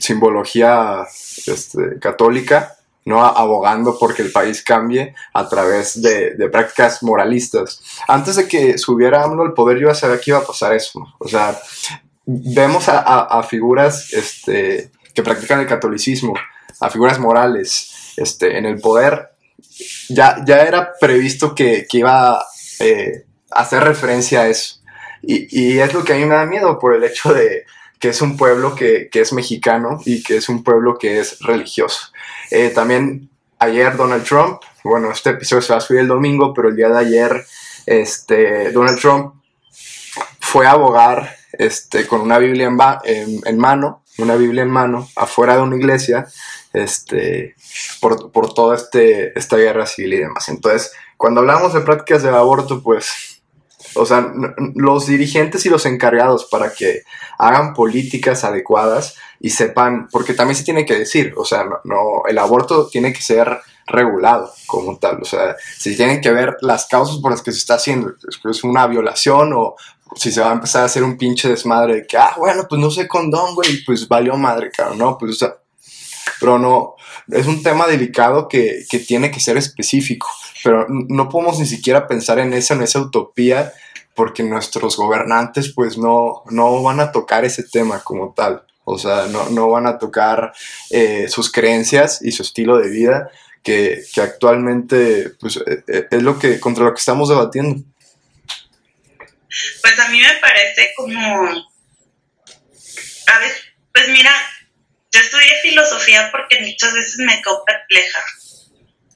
simbología este, católica, ¿no? abogando porque el país cambie a través de, de, prácticas moralistas. Antes de que subiera AMLO al poder, yo ya sabía que iba a pasar eso. O sea, vemos a, figuras este, que practican el catolicismo, a figuras morales este, en el poder, ya, ya era previsto que, iba eh, a hacer referencia a eso. Y, es lo que a mí me da miedo por el hecho de que es un pueblo que, es mexicano y que es un pueblo que es religioso. Eh, también ayer Donald Trump, bueno, este episodio se va a subir el domingo, pero el día de ayer este, Donald Trump fue a abogar este, con una Biblia en, en, mano, una Biblia en mano, afuera de una iglesia, este, por, por toda este, esta guerra civil y demás. Entonces, cuando hablamos de prácticas de aborto, pues, o sea, los dirigentes y los encargados para que hagan políticas adecuadas y sepan, porque también se tiene que decir, o sea, no, el aborto tiene que ser regulado como tal, o sea, si tienen que ver las causas por las que se está haciendo, es una violación o, si se va a empezar a hacer un pinche desmadre de que, ah, bueno, pues no sé condón, güey, pues valió madre, cabrón, ¿no? Pues, o sea, pero no, es un tema delicado que, que, tiene que ser específico, pero no podemos ni siquiera pensar en esa, en esa utopía, porque nuestros gobernantes, pues, no, no van a tocar ese tema como tal, o sea, no, no van a tocar eh, sus creencias y su estilo de vida, que, que actualmente, pues, eh, eh, es lo que, contra lo que estamos debatiendo. Pues a mí me parece como, a ver, pues mira, yo estudié filosofía porque muchas veces me quedo perpleja.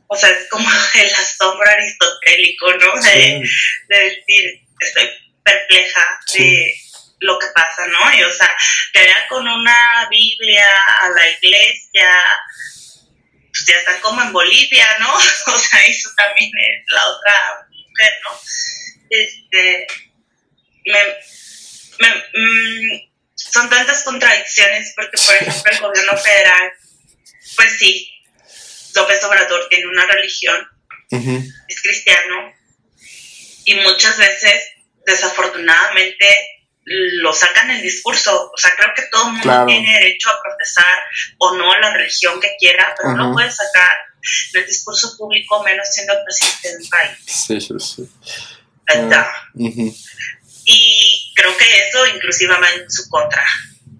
o sea, es como el asombro aristotélico, ¿no? De, de decir, estoy perpleja de lo que pasa, ¿no? Y, o sea, que vaya con una Biblia a la iglesia, pues ya están como en Bolivia, ¿no? O sea, eso también es la otra mujer, ¿no? Este, me, me, mm, son tantas contradicciones porque, por ejemplo, el gobierno federal, pues sí, López Obrador tiene una religión, es cristiano, y muchas veces, desafortunadamente, lo sacan el discurso. O sea, creo que todo el mundo tiene derecho a profesar o no la religión que quiera, pero no puede sacar el discurso público menos siendo el presidente del país. Sí, sí, sí. Y creo que eso inclusive va en su contra.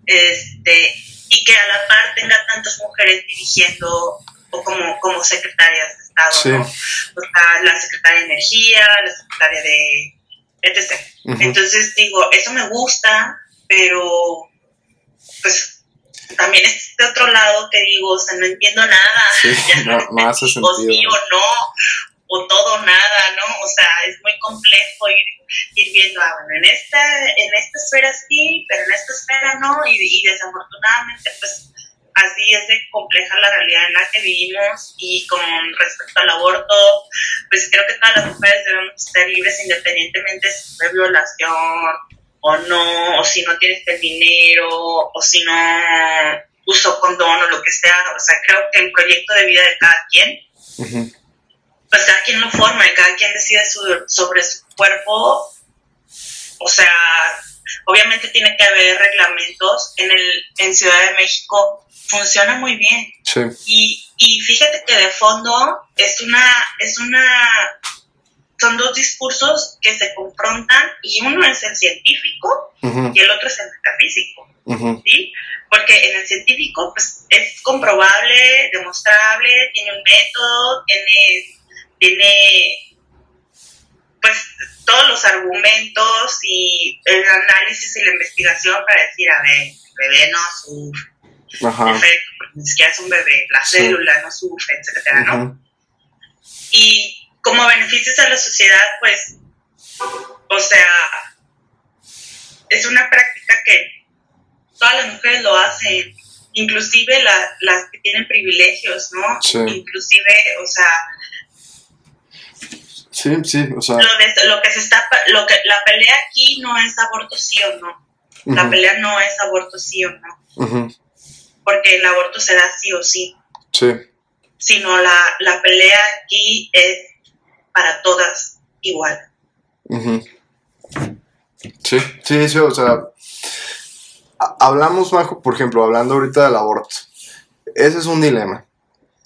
Este, y que a la par tenga tantas mujeres dirigiendo o como, como secretarias ¿no? O sea, la secretaria de Energía, la secretaria de etc. Entonces digo, eso me gusta, pero pues también es de otro lado que digo, o sea, no entiendo nada. ya no, no hace sentido. Sí no, o todo nada, ¿no? O sea, es muy complejo ir, ir viendo, ah, bueno, en esta, en esta esfera sí, pero en esta esfera no, y, y desafortunadamente, pues así es de compleja la realidad en la que vivimos y con respecto al aborto, pues creo que todas las mujeres debemos ser libres independientemente si fue violación o no, o si no tienes el dinero, o si no uso condón o lo que sea. O sea, creo que el proyecto de vida de cada quien, pues cada quien lo forma y cada quien decide sobre su cuerpo. O sea, obviamente tiene que haber reglamentos. En, el, en Ciudad de México funciona muy bien. Sí. Y, y fíjate que de fondo es una, es una, son dos discursos que se confrontan y uno es el científico y el otro es el metafísico, ¿sí? Porque en el científico pues es comprobable, demostrable, tiene un método, tiene, tiene todos los argumentos y el análisis y la investigación para decir, a ver, el bebé no sufre efecto, porque ni siquiera es un bebé, la célula no sufre, etcétera, ¿no? Y como beneficios a la sociedad, pues, o sea, es una práctica que todas las mujeres lo hacen, inclusive las que tienen privilegios, ¿no? Sí. Inclusive, o sea, Sí, sí, o sea. Lo, lo, que se está, lo que, la pelea aquí no es aborto sí o no. La pelea no es aborto sí o no. Uh porque el aborto se da sí o sí. Sí. Sino la, la pelea aquí es para todas igual. Sí, sí, sí, o sea, hablamos, por ejemplo, hablando ahorita del aborto. Ese es un dilema.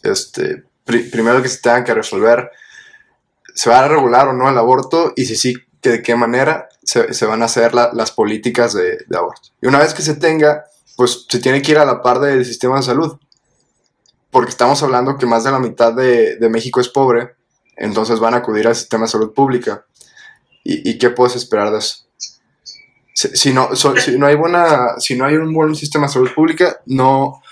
Este, primero que se tenga que resolver, ¿se va a regular o no el aborto? Y si sí, ¿de qué manera se, se van a hacer las políticas de, de, aborto? Y una vez que se tenga, pues se tiene que ir a la par del sistema de salud. Porque estamos hablando que más de la mitad de, México es pobre, entonces van a acudir al sistema de salud pública. ¿Y, qué puedes esperar de eso? Si, no, si, no hay buena, si no hay un buen sistema de salud pública, no...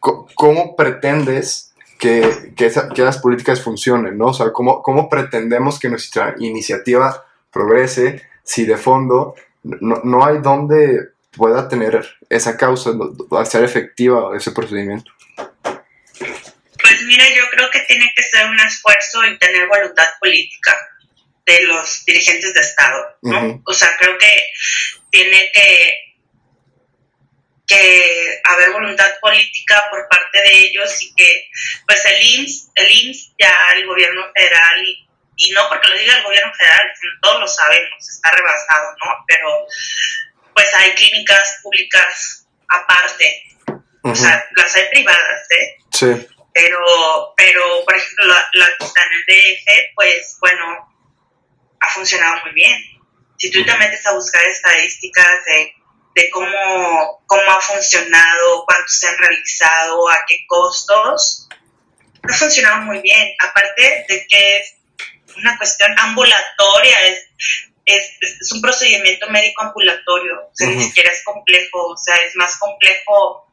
¿Cómo pretendes que, que, las políticas funcionen, ¿no? O sea, ¿cómo, ¿cómo, pretendemos que nuestra iniciativa progrese si de fondo no, no hay dónde pueda tener esa causa, a ser efectiva ese procedimiento? Pues mira, yo creo que tiene que ser un esfuerzo y tener voluntad política de los dirigentes de Estado, ¿no? O sea, creo que tiene que que haber voluntad política por parte de ellos y que pues el IMSS, el IMSS ya el gobierno federal y, y no porque lo diga el gobierno federal, sino todos lo sabemos, está rebasado, ¿no? Pero pues hay clínicas públicas aparte. O sea, las hay privadas, ¿eh? Sí. Pero, pero por ejemplo, la, la que está en el DF, pues bueno, ha funcionado muy bien. Si tú te metes a buscar estadísticas de, de cómo, cómo ha funcionado, cuántos se han realizado, a qué costos, ha funcionado muy bien. Aparte de que es una cuestión ambulatoria, es es, un procedimiento médico ambulatorio, o sea, ni siquiera es complejo, o sea, es más complejo,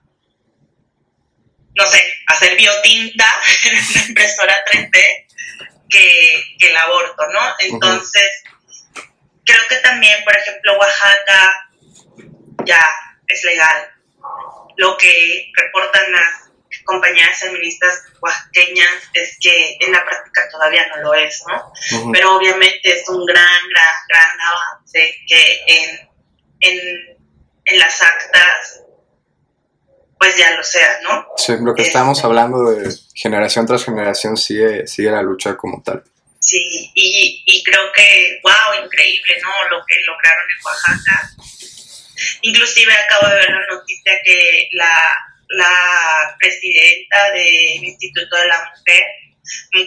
no sé, hacer biotinta en una impresora 3D que, que el aborto, ¿no? Entonces, creo que también, por ejemplo, Oaxaca ya es legal. Lo que reportan las compañeras feministas oaxaqueñas es que en la práctica todavía no lo es, ¿no? Pero obviamente es un gran, gran, gran avance que en, en, en las actas pues ya lo sea, ¿no? Sí, lo que estamos este, hablando de generación tras generación sigue, sigue la lucha como tal. Sí, y, y creo que, wow, increíble, ¿no? Lo que lograron en Oaxaca. Inclusive acabo de ver la noticia que la, la presidenta del Instituto de la Mujer,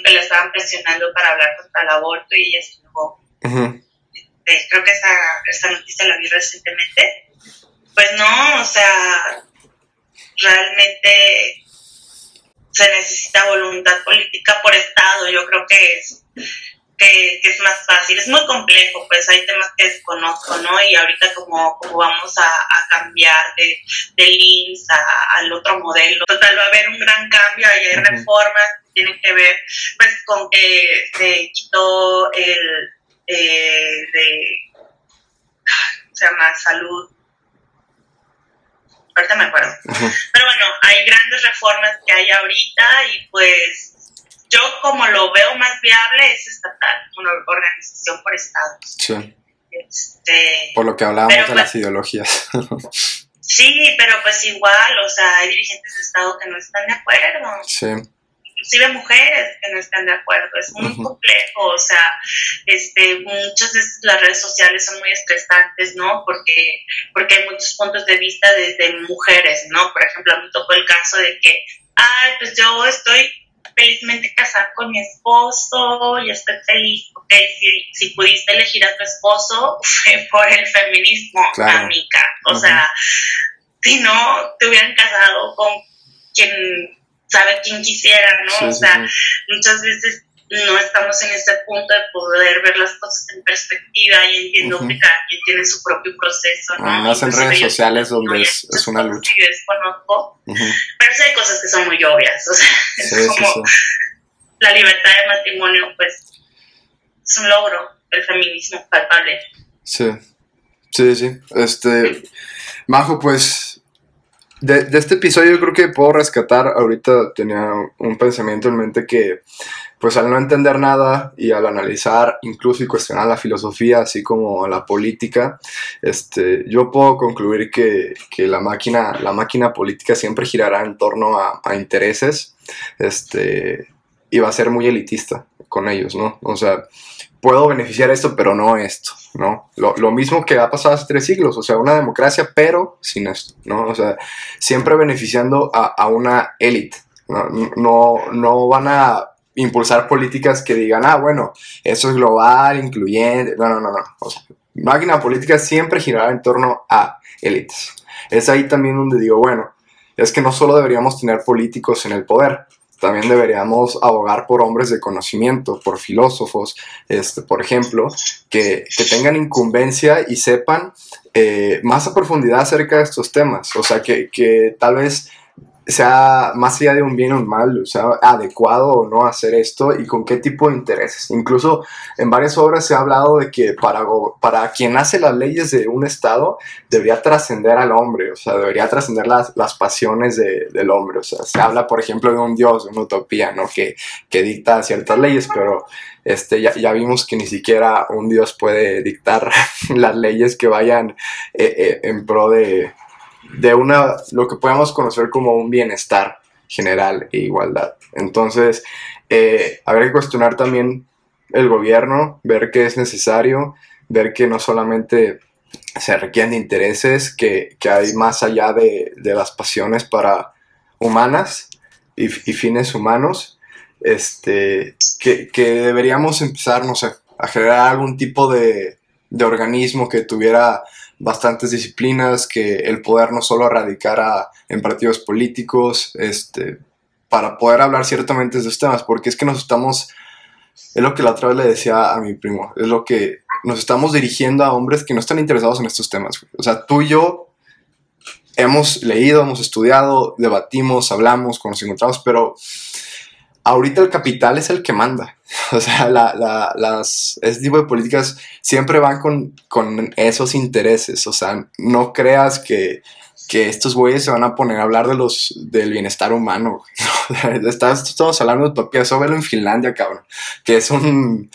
que la estaban presionando para hablar contra el aborto y ella se negó. Este, creo que esa, esa noticia la vi recientemente. Pues no, o sea, realmente se necesita voluntad política por Estado. Yo creo que es, que, es más fácil. Es muy complejo, pues hay temas que desconozco, ¿no? Y ahorita como, como vamos a, cambiar de, del IMSS al otro modelo, total va a haber un gran cambio hay reformas que tienen que ver pues con que se quitó el eh, de se llama salud ahorita me acuerdo. Pero bueno, hay grandes reformas que hay ahorita y pues yo como lo veo más viable es estatal, una organización por estados. Sí. Este, por lo que hablábamos de las pues ideologías. sí, pero pues igual, o sea, hay dirigentes de estado que no están de acuerdo. Sí inclusive mujeres que no están de acuerdo. Es muy complejo, o sea, este, muchas veces las redes sociales son muy estresantes, ¿no? Porque, porque hay muchos puntos de vista desde mujeres, ¿no? Por ejemplo, a mí tocó el caso de que, ay, pues yo estoy felizmente casada con mi esposo y estoy feliz, ok, si, si pudiste elegir a tu esposo fue por el feminismo, amiga. O sea, si no te hubieran casado con quien sabe quién quisiera, ¿no? o sea, muchas veces no estamos en ese punto de poder ver las cosas en perspectiva y entiendo que cada quien tiene su propio proceso, ¿no? Más en redes sociales donde es, una lucha. Sí, desconozco, pero sí hay cosas que son muy obvias, o sea, es como la libertad de matrimonio, pues, es un logro, el feminismo palpable. Sí, sí, sí, este, Majo, pues, de, de, este episodio yo creo que puedo rescatar, ahorita tenía un pensamiento en mente que pues al no entender nada y al analizar incluso y cuestionar la filosofía así como la política, este, yo puedo concluir que, que la, máquina, la máquina política siempre girará en torno a, a intereses este, y va a ser muy elitista con ellos, ¿no? O sea, puedo beneficiar esto, pero no esto, ¿no? Lo, mismo que ha pasado hace tres siglos, o sea, una democracia, pero sin esto, ¿no? O sea, siempre beneficiando a, una élite, ¿no? ¿no? van a impulsar políticas que digan, ah, bueno, eso es global, incluyente, no, no, no, no. O sea, máquina política siempre girará en torno a élites. Es ahí también donde digo, bueno, es que no solo deberíamos tener políticos en el poder, también deberíamos abogar por hombres de conocimiento, por filósofos, este, por ejemplo, que, tengan incumbencia y sepan eh, más a profundidad acerca de estos temas. O sea, que, que tal vez sea más allá de un bien o un mal, o sea, adecuado o no hacer esto y con qué tipo de intereses. Incluso en varias obras se ha hablado de que para, para quien hace las leyes de un Estado debería trascender al hombre, o sea, debería trascender las, las pasiones de, del hombre. O sea, se habla, por ejemplo, de un dios, de una utopía, ¿no? Que, que dicta ciertas leyes, pero este, ya, ya, vimos que ni siquiera un dios puede dictar las leyes que vayan eh, eh, en pro de de una, lo que podemos conocer como un bienestar general e igualdad. Entonces, eh, habrá que cuestionar también el gobierno, ver qué es necesario, ver que no solamente se requieren intereses, que, hay más allá de, las pasiones para humanas y, fines humanos, este, que, deberíamos empezar, no sé, a generar algún tipo de, de organismo que tuviera bastantes disciplinas, que el poder no solo radicara en partidos políticos, este, para poder hablar ciertamente de estos temas, porque es que nos estamos, es lo que la otra vez le decía a mi primo, es lo que nos estamos dirigiendo a hombres que no están interesados en estos temas. O sea, tú y yo hemos leído, hemos estudiado, debatimos, hablamos, cuando nos encontramos, pero ahorita el capital es el que manda. O sea, la, las, ese tipo de políticas siempre van con, con esos intereses. O sea, no creas que, que estos güeyes se van a poner a hablar de los, del bienestar humano. Estamos hablando de utopía, eso velo en Finlandia, cabrón, que es un,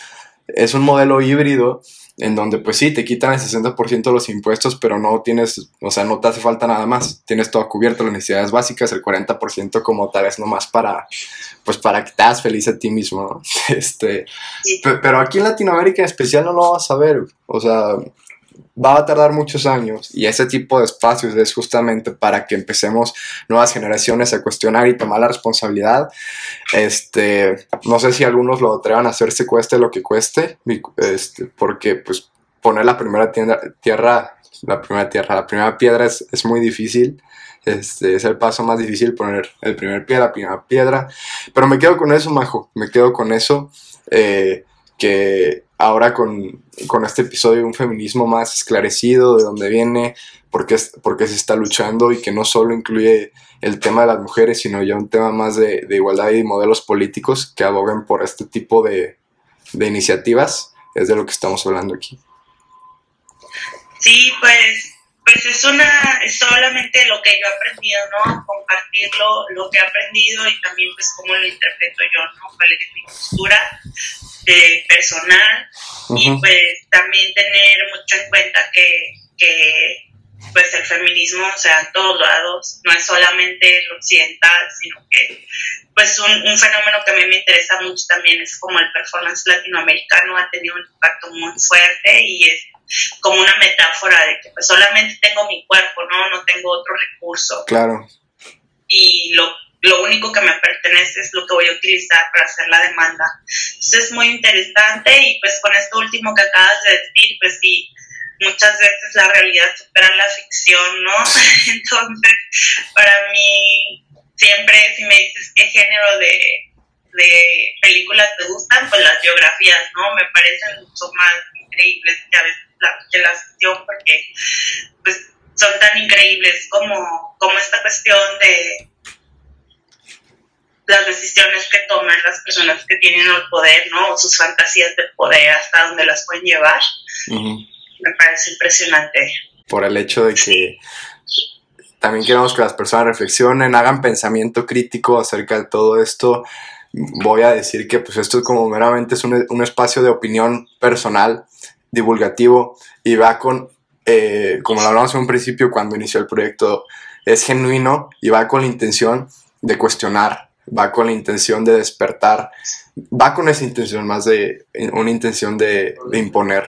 es un modelo híbrido en donde pues sí, te quitan el 60% de los impuestos, pero no tienes, o sea, no te hace falta nada más, tienes todo cubierto, las necesidades básicas, el 40% como tal es nomás para, pues para que te hagas feliz a ti mismo, Este, pero aquí en Latinoamérica en especial no lo vas a ver, o sea, va a tardar muchos años y ese tipo de espacios es justamente para que empecemos nuevas generaciones a cuestionar y tomar la responsabilidad. Este, no sé si algunos lo atrevan a hacerse cueste lo que cueste, este, porque pues poner la primera tierra, la primera tierra, la primera piedra es, es muy difícil. Este, es el paso más difícil poner el primer pie, la primera piedra. Pero me quedo con eso, Majo. Me quedo con eso. Eh, que ahora con, con, este episodio un feminismo más esclarecido de dónde viene, por qué, por se está luchando y que no solo incluye el tema de las mujeres, sino ya un tema más de, igualdad y modelos políticos que aboguen por este tipo de, de iniciativas, es de lo que estamos hablando aquí. Sí, pues pues es una es solamente lo que yo he aprendido no compartirlo lo que he aprendido y también pues cómo lo interpreto yo no cuál es mi postura de personal. Y pues también tener mucho en cuenta que, que pues el feminismo, o sea, en todos lados, no es solamente el occidental, sino que pues un, un, fenómeno que a mí me interesa mucho también es como el performance latinoamericano ha tenido un impacto muy fuerte y es como una metáfora de que pues solamente tengo mi cuerpo, ¿no? No tengo otro recurso. Claro. Y lo lo único que me pertenece es lo que voy a utilizar para hacer la demanda. Entonces es muy interesante y pues con esto último que acabas de decir, pues sí, muchas veces la realidad supera la ficción, ¿no? Entonces, para mí, siempre si me dices qué género de, de películas te gustan, pues las biografías, ¿no? Me parecen mucho más increíbles que a veces la, que la ficción porque pues son tan increíbles como, como esta cuestión de las decisiones que toman las personas que tienen el poder, ¿no? O sus fantasías de poder, hasta dónde las pueden llevar. Me parece impresionante. Por el hecho de que también queremos que las personas reflexionen, hagan pensamiento crítico acerca de todo esto. Voy a decir que pues esto como meramente es un, un espacio de opinión personal, divulgativo, y va con, eh, como lo hablamos en un principio cuando inició el proyecto, es genuino y va con la intención de cuestionar, va con la intención de despertar, va con esa intención más de una intención de, imponer.